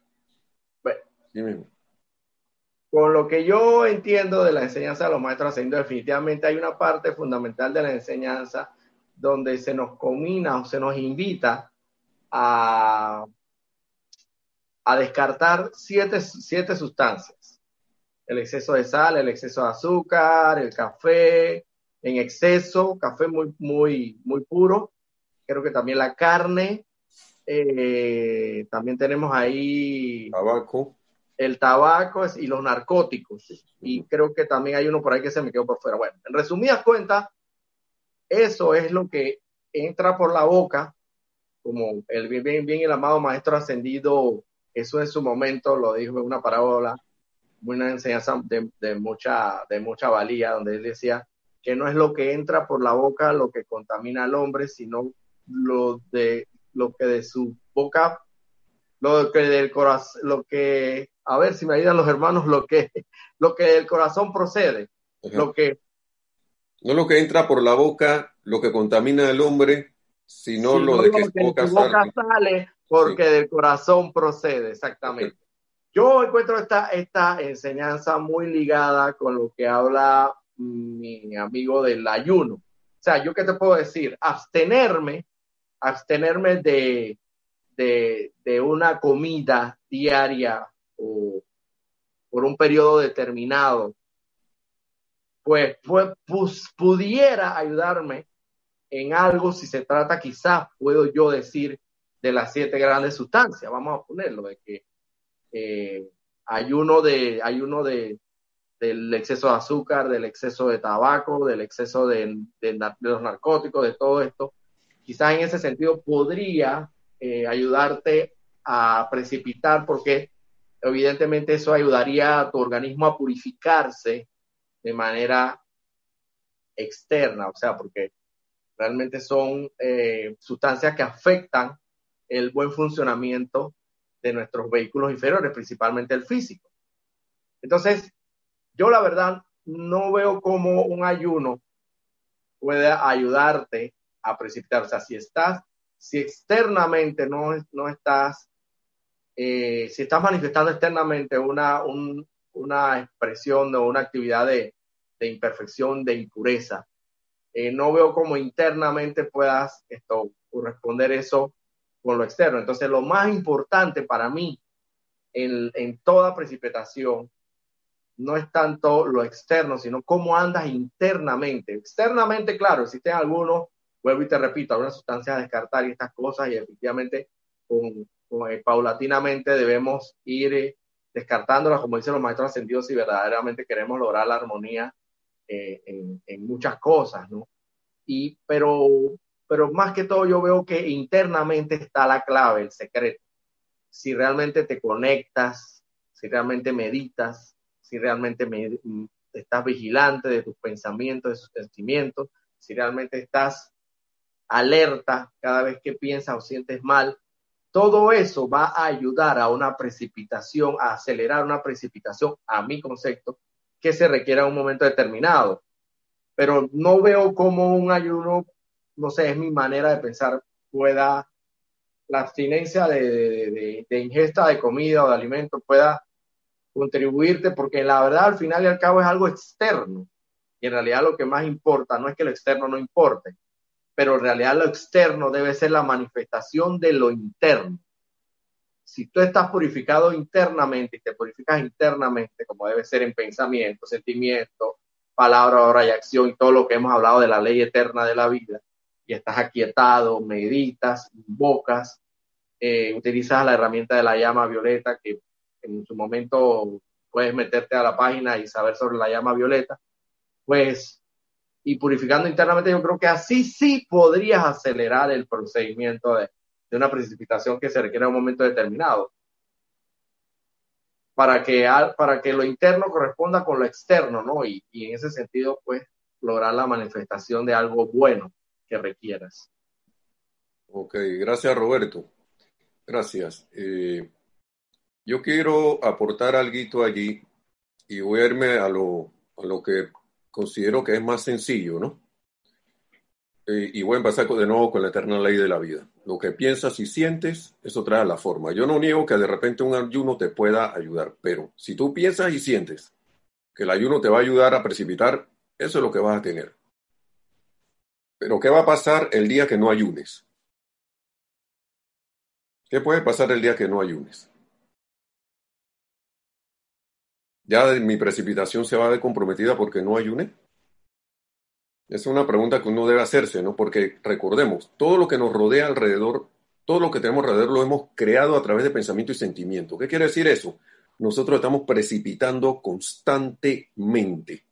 con lo que yo entiendo de la enseñanza de los maestros ascendidos, definitivamente hay una parte fundamental de la enseñanza donde se nos comina o se nos invita a a descartar siete, siete sustancias. El exceso de sal, el exceso de azúcar, el café en exceso, café muy, muy, muy puro. Creo que también la carne. Eh, también tenemos ahí... Tabaco. El tabaco y los narcóticos. Y creo que también hay uno por ahí que se me quedó por fuera. Bueno, en resumidas cuentas, eso es lo que entra por la boca, como el bien, bien, bien el amado maestro ascendido eso en su momento lo dijo en una parábola, una enseñanza de, mucha, de mucha valía, donde él decía que no es lo que entra por la boca lo que contamina al hombre, sino lo de lo que de su boca, lo que del corazón, lo que, a ver si me ayudan los hermanos, lo que, lo que del corazón procede, lo que no lo que entra por la boca, lo que contamina al hombre, sino lo de que, su boca, sale porque del corazón procede, exactamente. Yo encuentro esta, esta enseñanza muy ligada con lo que habla mi amigo del ayuno. O sea, yo qué te puedo decir, abstenerme, abstenerme de, de, una comida diaria o por un periodo determinado, pues, pues, pues, pudiera ayudarme en algo si se trata, quizás puedo yo decir, de las siete grandes sustancias, vamos a ponerlo, de que eh, hay uno de, hay uno de del exceso de azúcar, del exceso de tabaco, del exceso de, los narcóticos, de todo esto. Quizás en ese sentido podría eh, ayudarte a precipitar porque evidentemente eso ayudaría a tu organismo a purificarse de manera externa, o sea, porque realmente son eh, sustancias que afectan el buen funcionamiento de nuestros vehículos inferiores, principalmente el físico. Entonces, yo la verdad no veo cómo un ayuno puede ayudarte a precipitar. O si estás, si externamente no, no estás, eh, si estás manifestando externamente una, una expresión o una actividad de, imperfección, de impureza, eh, no veo cómo internamente puedas esto, corresponder eso con lo externo. Entonces, lo más importante para mí en, en toda precipitación no es tanto lo externo, sino cómo andas internamente. Externamente, claro, existen algunos, vuelvo y te repito, algunas sustancias a descartar y estas cosas, y efectivamente, con, eh, paulatinamente debemos ir eh, descartándolas, como dicen los maestros ascendidos, si verdaderamente queremos lograr la armonía eh, en, en, muchas cosas, ¿no? Y, pero pero más que todo yo veo que internamente está la clave, el secreto. Si realmente te conectas, si realmente meditas, si realmente mm, estás vigilante de tus pensamientos, de tus sentimientos, si realmente estás alerta cada vez que piensas o sientes mal, todo eso va a ayudar a una precipitación, a acelerar una precipitación, a mi concepto, que se requiere en un momento determinado. Pero no veo como un ayuno no sé, es mi manera de pensar, pueda, la abstinencia de, de, ingesta de comida o de alimento pueda contribuirte, porque la verdad al final y al cabo es algo externo. Y en realidad lo que más importa no es que lo externo no importe, pero en realidad lo externo debe ser la manifestación de lo interno. Si tú estás purificado internamente y te purificas internamente, como debe ser en pensamiento, sentimiento, palabra, obra y acción y todo lo que hemos hablado de la ley eterna de la vida, estás aquietado, meditas, invocas, eh, utilizas la herramienta de la llama violeta, que en su momento puedes meterte a la página y saber sobre la llama violeta, pues, y purificando internamente, yo creo que así sí podrías acelerar el procedimiento de, de una precipitación que se requiere en un momento determinado. Para que, para que lo interno corresponda con lo externo, ¿no? Y, y en ese sentido, pues, lograr la manifestación de algo bueno que requieras. Ok, gracias Roberto. Gracias. Eh, yo quiero aportar algo allí y voy a irme a lo, a lo que considero que es más sencillo, ¿no? Eh, y voy a empezar de nuevo con la eterna ley de la vida. Lo que piensas y sientes, eso trae la forma. Yo no niego que de repente un ayuno te pueda ayudar, pero si tú piensas y sientes que el ayuno te va a ayudar a precipitar, eso es lo que vas a tener. Pero ¿qué va a pasar el día que no ayunes? ¿Qué puede pasar el día que no ayunes? ¿Ya mi precipitación se va a ver comprometida porque no ayune? Es una pregunta que uno debe hacerse, ¿no? Porque recordemos, todo lo que nos rodea alrededor, todo lo que tenemos alrededor lo hemos creado a través de pensamiento y sentimiento. ¿Qué quiere decir eso? Nosotros estamos precipitando constantemente,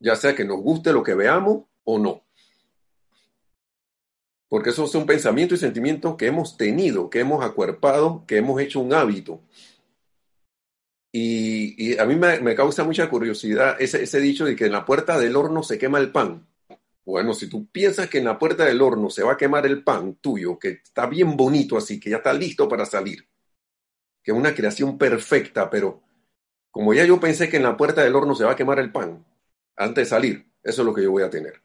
ya sea que nos guste lo que veamos o no. Porque esos son pensamientos y sentimientos que hemos tenido, que hemos acuerpado, que hemos hecho un hábito. Y, a mí me, causa mucha curiosidad ese, ese dicho de que en la puerta del horno se quema el pan. Bueno, si tú piensas que en la puerta del horno se va a quemar el pan tuyo, que está bien bonito así, que ya está listo para salir, que es una creación perfecta, pero como ya yo pensé que en la puerta del horno se va a quemar el pan antes de salir, eso es lo que yo voy a tener.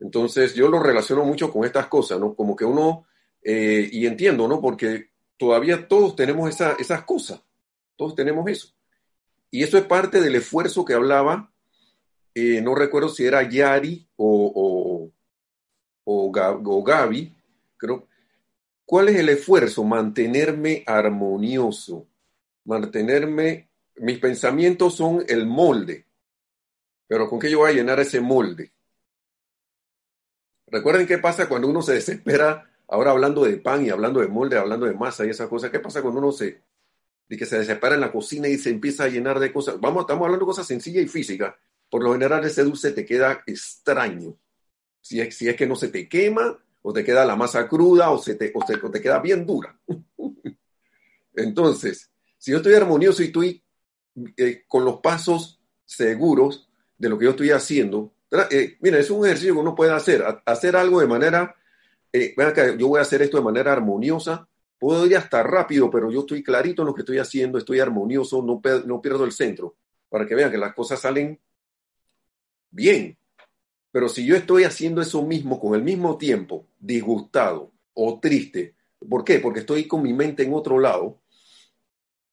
Entonces yo lo relaciono mucho con estas cosas, ¿no? Como que uno, eh, y entiendo, ¿no? Porque todavía todos tenemos esas cosas, todos tenemos eso. Y eso es parte del esfuerzo que hablaba, eh, no recuerdo si era Yari o, o, o Gaby, creo. ¿Cuál es el esfuerzo? Mantenerme armonioso, mantenerme, mis pensamientos son el molde, pero ¿con qué yo voy a llenar ese molde? Recuerden qué pasa cuando uno se desespera, ahora hablando de pan y hablando de molde, hablando de masa y esas cosas. ¿Qué pasa cuando uno se, de que se desespera en la cocina y se empieza a llenar de cosas? Vamos, estamos hablando de cosas sencillas y físicas. Por lo general ese dulce te queda extraño. Si es, que no se te quema, o te queda la masa cruda, o, se te, o, te queda bien dura. [LAUGHS] Entonces, si yo estoy armonioso y estoy eh, con los pasos seguros de lo que yo estoy haciendo, eh, mira, es un ejercicio que uno puede hacer, hacer algo de manera, eh, yo voy a hacer esto de manera armoniosa, puedo ir hasta rápido, pero yo estoy clarito en lo que estoy haciendo, estoy armonioso, no, no pierdo el centro, para que vean que las cosas salen bien. Pero si yo estoy haciendo eso mismo con el mismo tiempo, disgustado o triste, ¿por qué? Porque estoy con mi mente en otro lado,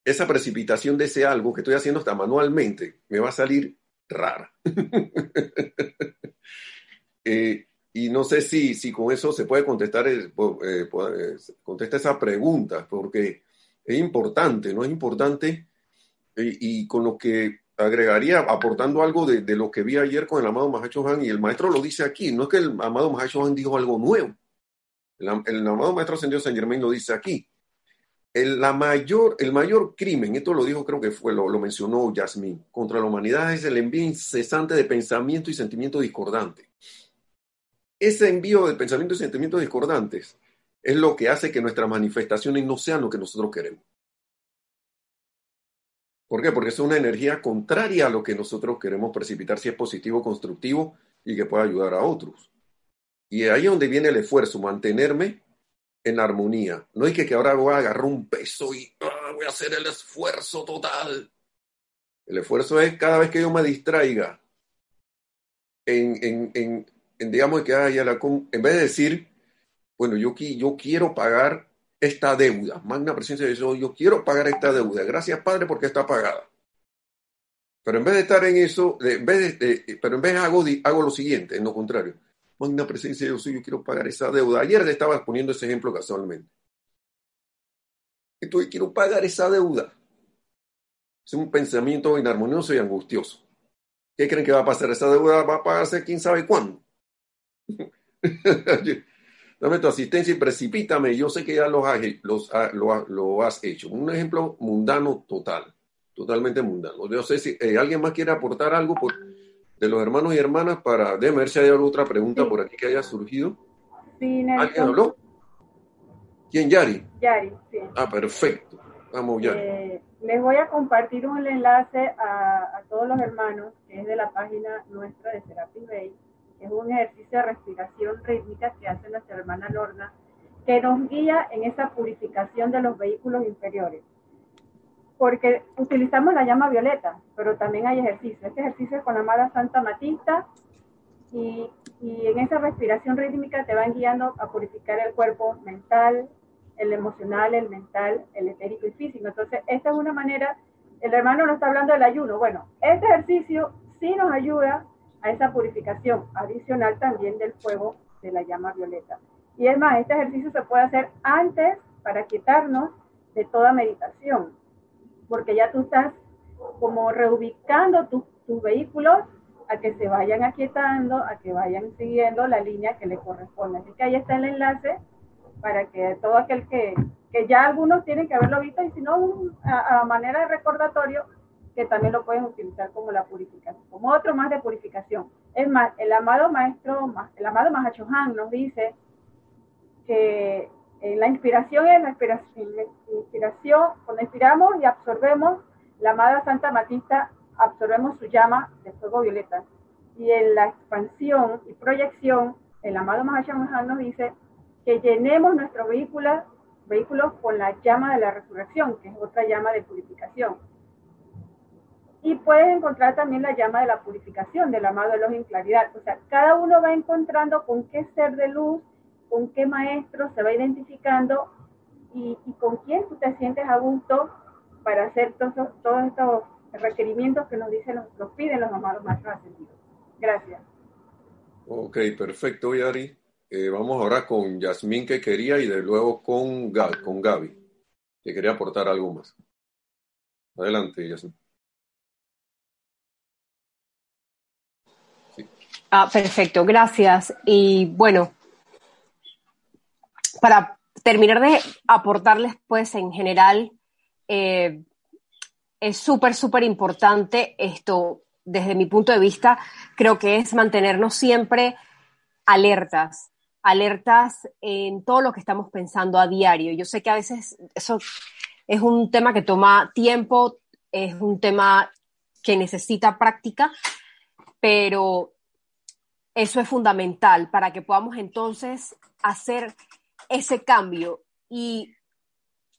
esa precipitación de ese algo que estoy haciendo hasta manualmente me va a salir rara. [LAUGHS] Eh, y no sé si, si con eso se puede contestar, eh, eh, esa pregunta, porque es importante, ¿no? Es importante y con lo que agregaría, aportando algo de, lo que vi ayer con el amado Mahacho Han, y el maestro lo dice aquí, no es que el amado Mahacho Han dijo algo nuevo, el, amado maestro ascendido San Germain lo dice aquí, el, mayor, el mayor crimen, esto lo dijo, creo que fue, lo, lo mencionó Yasmín, contra la humanidad es el envío incesante de pensamiento y sentimiento discordante. Ese envío de pensamiento y sentimientos discordantes es lo que hace que nuestras manifestaciones no sean lo que nosotros queremos. ¿Por qué? Porque es una energía contraria a lo que nosotros queremos precipitar, si es positivo, constructivo y que pueda ayudar a otros. Y ahí es donde viene el esfuerzo, mantenerme en armonía. No es que, ahora voy a agarrar un peso y ah, voy a hacer el esfuerzo total. El esfuerzo es cada vez que yo me distraiga en, en, en, digamos, que haya en vez de decir, bueno, yo, yo quiero pagar esta deuda. Magna presencia de Dios, yo quiero pagar esta deuda. Gracias, Padre, porque está pagada. Pero en vez de estar en eso, en vez de, pero en vez de hago, hago lo siguiente, en lo contrario. Magna presencia de Dios, yo quiero pagar esa deuda. Ayer le estaba poniendo ese ejemplo casualmente. Entonces quiero pagar esa deuda. Es un pensamiento inarmonioso y angustioso. ¿Qué creen que va a pasar? Esa deuda va a pagarse quién sabe cuándo. [LAUGHS] Dame tu asistencia y precipítame. Yo sé que ya lo has, lo, has hecho. Un ejemplo mundano total, totalmente mundano. Yo sé si eh, alguien más quiere aportar algo por, de los hermanos y hermanas para, déjame ver si hay otra pregunta por aquí que haya surgido. ¿Alguien habló? ¿Quién, Yari? Yari, sí. Ah, perfecto. Vamos, Yari. Eh, les voy a compartir un enlace a, a, todos los hermanos, que es de la página nuestra de Serapis Bay es un ejercicio de respiración rítmica que hace nuestra hermana Lorna, que nos guía en esa purificación de los vehículos inferiores. Porque utilizamos la llama violeta, pero también hay ejercicio. Este ejercicio es con la amada Santa Matista y, y en esa respiración rítmica te van guiando a purificar el cuerpo mental, el emocional, el mental, el etérico y físico. Entonces, esta es una manera, el hermano no está hablando del ayuno. Bueno, este ejercicio sí nos ayuda a esa purificación adicional también del fuego de la llama violeta. Y es más, este ejercicio se puede hacer antes para quitarnos de toda meditación, porque ya tú estás como reubicando tus, vehículos a que se vayan aquietando, a que vayan siguiendo la línea que le corresponde. Así que ahí está el enlace para que todo aquel que, que ya algunos tienen que haberlo visto y si no, a manera de recordatorio, que también lo pueden utilizar como la purificación, como otro más de purificación. Es más, el amado maestro, el amado Mahacho Han nos dice que la inspiración es la inspiración, cuando inspiramos y absorbemos, la amada Santa Matista absorbemos su llama de fuego violeta. Y en la expansión y proyección, el amado Han nos dice que llenemos nuestros vehículos, vehículos con la llama de la resurrección, que es otra llama de purificación. Y puedes encontrar también la llama de la purificación del amado en claridad. O sea, cada uno va encontrando con qué ser de luz, con qué maestro se va identificando y, con quién tú te sientes a gusto para hacer todos, todos estos requerimientos que nos dicen, nos, piden los amados maestros ascendidos. Gracias. Ok, perfecto, Yari. Eh, vamos ahora con Yasmín que quería y de luego con, con Gaby, que quería aportar algo más. Adelante, Yasmín. Ah, perfecto, gracias. Y bueno, para terminar de aportarles, pues en general, eh, es súper, súper importante esto, desde mi punto de vista, creo que es mantenernos siempre alertas, alertas en todo lo que estamos pensando a diario. Yo sé que a veces eso es un tema que toma tiempo, es un tema que necesita práctica, pero eso es fundamental para que podamos entonces hacer ese cambio. Y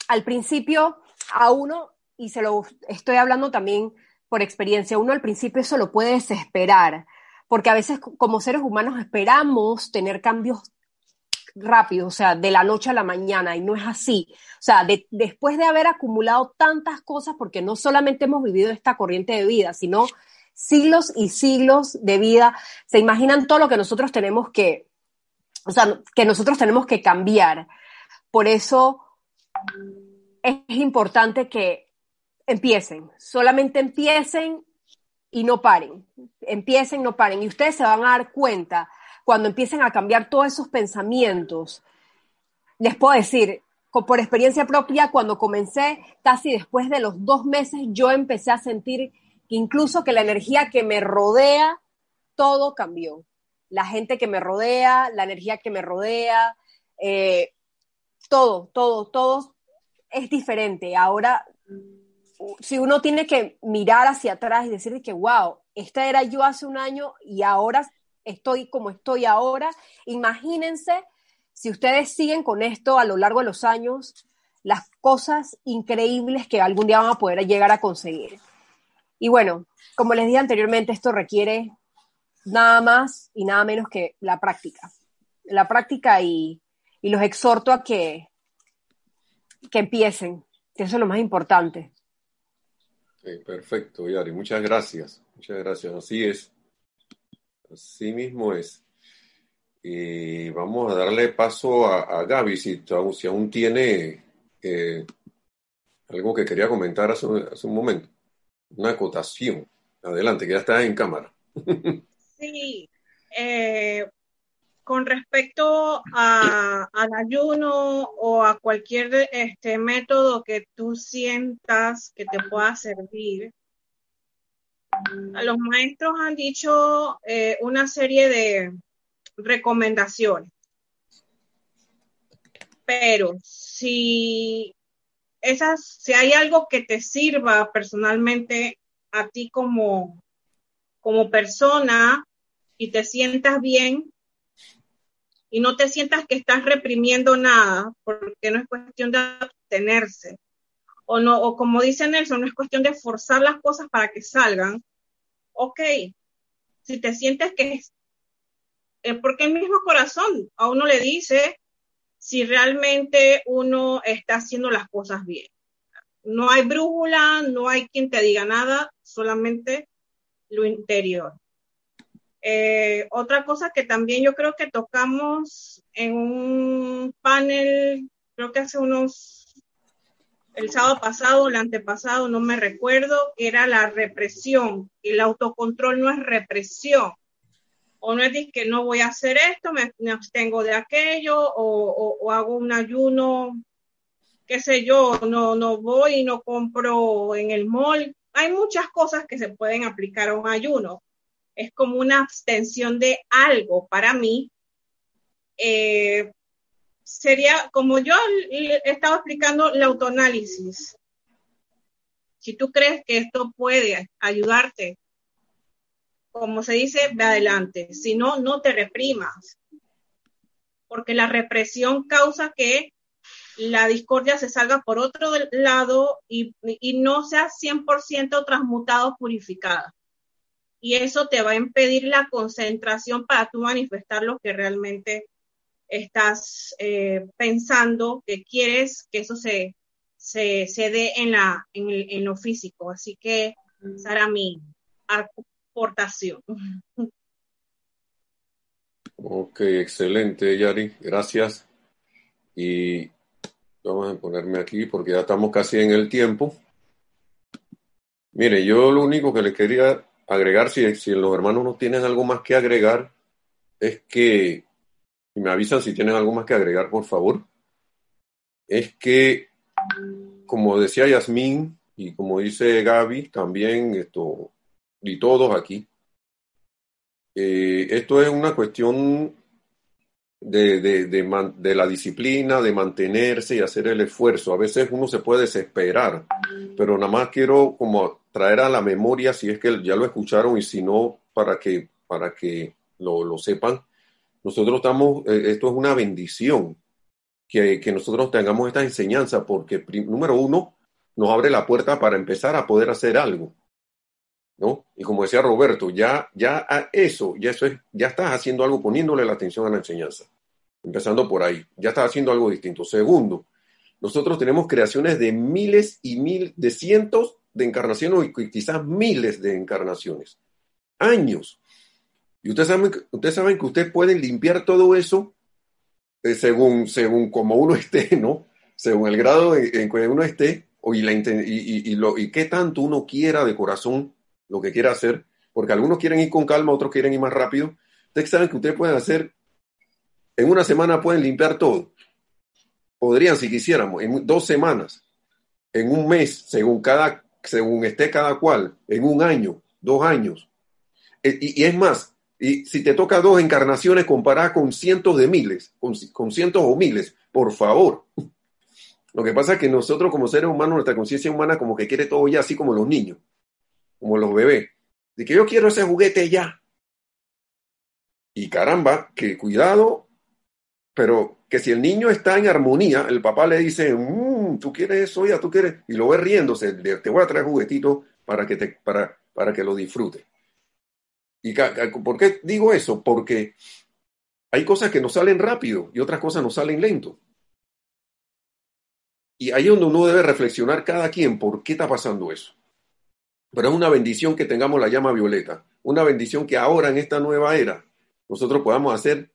al principio, a uno, y se lo estoy hablando también por experiencia, uno al principio eso lo puede desesperar, porque a veces como seres humanos esperamos tener cambios rápidos, o sea, de la noche a la mañana, y no es así. O sea, después de haber acumulado tantas cosas, porque no solamente hemos vivido esta corriente de vida, sino siglos y siglos de vida. Se imaginan todo lo que nosotros tenemos que, o sea, que nosotros tenemos que cambiar. Por eso es importante que empiecen, solamente empiecen y no paren. Empiecen, no paren. Y ustedes se van a dar cuenta cuando empiecen a cambiar todos esos pensamientos. Les puedo decir, por experiencia propia, cuando comencé, casi después de los dos meses, yo empecé a sentir incluso que la energía que me rodea, todo cambió. La gente que me rodea, la energía que me rodea, eh, todo, todo, todo es diferente. Ahora, si uno tiene que mirar hacia atrás y decir que, wow, esta era yo hace un año y ahora estoy como estoy ahora, imagínense si ustedes siguen con esto a lo largo de los años, las cosas increíbles que algún día van a poder llegar a conseguir. Y bueno, como les dije anteriormente, esto requiere nada más y nada menos que la práctica. La práctica y, y los exhorto a que, que empiecen, que eso es lo más importante. perfecto, Yari, muchas gracias, muchas gracias, así es, así mismo es. Y vamos a darle paso a, Gaby, si, si, aún tiene eh, algo que quería comentar hace, hace un momento, una acotación. Adelante, que ya está en cámara. [LAUGHS] Sí, eh, con respecto al ayuno o a cualquier este, método que tú sientas que te pueda servir, los maestros han dicho eh, una serie de recomendaciones. Pero si esas, si hay algo que te sirva personalmente a ti como, como persona y te sientas bien y no te sientas que estás reprimiendo nada, porque no es cuestión de abstenerse. O, no, o como dice Nelson, no es cuestión de forzar las cosas para que salgan. Ok, si te sientes que es, porque el mismo corazón a uno le dice si realmente uno está haciendo las cosas bien. No hay brújula, no hay quien te diga nada, solamente lo interior. Eh, otra cosa que también yo creo que tocamos en un panel, creo que hace unos, el sábado pasado, el antepasado, no me recuerdo, era la represión. Y el autocontrol no es represión. O no es que no voy a hacer esto, me, abstengo de aquello, o, hago un ayuno, qué sé yo, no, no voy y no compro en el mall. Hay muchas cosas que se pueden aplicar a un ayuno es como una abstención de algo para mí. Eh, sería, como yo he estado explicando, el autoanálisis. Si tú crees que esto puede ayudarte, como se dice, ve adelante. Si no, no te reprimas. Porque la represión causa que la discordia se salga por otro lado y, y no sea 100% transmutado, purificada y eso te va a impedir la concentración para tú manifestar lo que realmente estás eh, pensando, que quieres que eso se, se, dé en, la, en, lo físico. Así que esa era mi aportación. Ok, excelente, Yari. Gracias. Y vamos a ponerme aquí porque ya estamos casi en el tiempo. Mire, yo lo único que le quería agregar, si, los hermanos no tienen algo más que agregar, es que, y me avisan si tienen algo más que agregar, por favor, es que, como decía Yasmín y como dice Gaby, también esto, y todos aquí, eh, esto es una cuestión de, de, de, la disciplina, de mantenerse y hacer el esfuerzo. A veces uno se puede desesperar, pero nada más quiero como traer a la memoria, si es que ya lo escucharon y si no, para que, para que lo, lo sepan. Nosotros estamos, eh, esto es una bendición que, que nosotros tengamos esta enseñanza, porque número uno, nos abre la puerta para empezar a poder hacer algo. ¿No? Y como decía Roberto, ya, ya a eso, ya eso es, ya estás haciendo algo poniéndole la atención a la enseñanza. Empezando por ahí, ya estás haciendo algo distinto. Segundo, nosotros tenemos creaciones de miles y mil, de cientos de encarnaciones y quizás miles de encarnaciones. Años. Y ustedes saben, ustedes saben que ustedes pueden limpiar todo eso eh, según, según como uno [LAUGHS] esté, ¿no? Según el grado en, que uno esté y, la, y, lo, y qué tanto uno quiera de corazón lo que quiera hacer, porque algunos quieren ir con calma, otros quieren ir más rápido. Ustedes saben que ustedes pueden hacer, en una semana pueden limpiar todo. Podrían, si quisiéramos, en dos semanas, en un mes, según cada según esté cada cual, en un año, dos años. Eh, y, es más, y si te toca dos encarnaciones comparadas con cientos de miles, con, cientos o miles, por favor. [LAUGHS] Lo que pasa es que nosotros como seres humanos, nuestra conciencia humana como que quiere todo ya, así como los niños, como los bebés. De que yo quiero ese juguete ya. Y caramba, que cuidado, pero que si el niño está en armonía, el papá le dice, mmm, tú quieres eso ya, tú quieres, y lo ves riéndose, te voy a traer juguetito para que, te, para, para que lo disfrutes. ¿Y por qué digo eso? Porque hay cosas que nos salen rápido y otras cosas nos salen lento. Y ahí es donde uno debe reflexionar cada quien por qué está pasando eso. Pero es una bendición que tengamos la llama violeta, una bendición que ahora en esta nueva era nosotros podamos hacer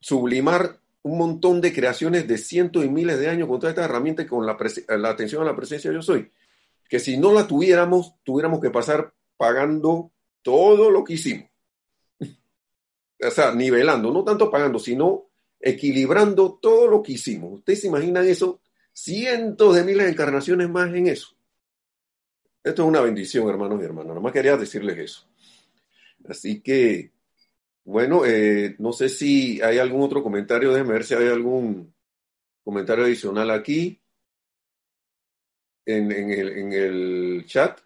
sublimar un montón de creaciones de cientos y miles de años con toda esta herramienta y con la, la atención a la presencia de yo soy. Que si no la tuviéramos, tuviéramos que pasar pagando todo lo que hicimos. o sea, nivelando, no tanto pagando, sino equilibrando todo lo que hicimos. ¿Ustedes se imaginan eso? Cientos de miles de encarnaciones más en eso. Esto es una bendición, hermanos y hermanas. Nada más quería decirles eso. Así que, bueno, eh, no sé si hay algún otro comentario. Déjenme ver si hay algún comentario adicional aquí en, el, chat.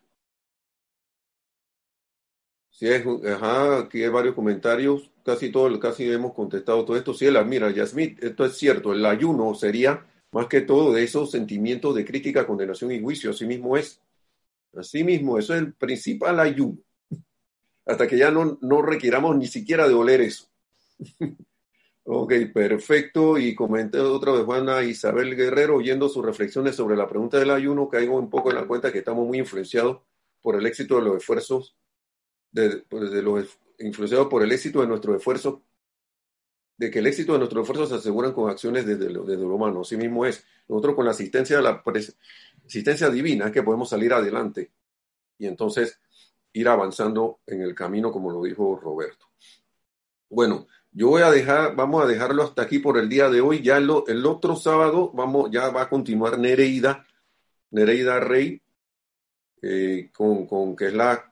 Sí, es, aquí hay varios comentarios, casi todo, casi hemos contestado todo esto. Sí, la, mira, Yasmith, esto es cierto, el ayuno sería más que todo de esos sentimientos de crítica, condenación y juicio, así mismo es. Así mismo, eso es el principal ayuno. Hasta que ya no, no requiramos ni siquiera de oler eso. [LAUGHS] ok, perfecto. Y comenté otra vez Juana Isabel Guerrero, oyendo sus reflexiones sobre la pregunta del ayuno, caigo un poco en la cuenta que estamos muy influenciados por el éxito de los esfuerzos pues, de, los influenciados por el éxito de nuestro esfuerzo, de que el éxito de nuestro esfuerzo se aseguran con acciones desde lo, desde lo humano. Así mismo es. Nosotros con la asistencia de la asistencia divina es que podemos salir adelante y entonces ir avanzando en el camino, como lo dijo Roberto. Bueno, yo voy a dejar, vamos a dejarlo hasta aquí por el día de hoy. Ya el, el otro sábado vamos, ya va a continuar Nereida, Nereida Rey, eh, con, con que es la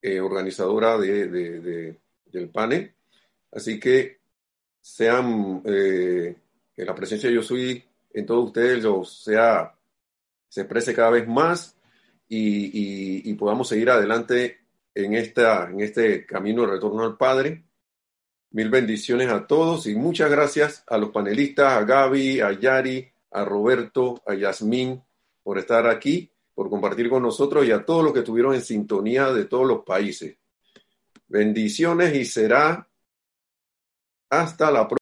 eh, organizadora de, del panel. Así que sean, eh, que la presencia de Yo Soy en todos ustedes o sea, se exprese cada vez más y, podamos seguir adelante en, esta, en este camino de retorno al Padre. Mil bendiciones a todos y muchas gracias a los panelistas, a Gaby, a Yari, a Roberto, a Yasmín por estar aquí por compartir con nosotros y a todos los que estuvieron en sintonía de todos los países. Bendiciones y será hasta la próxima.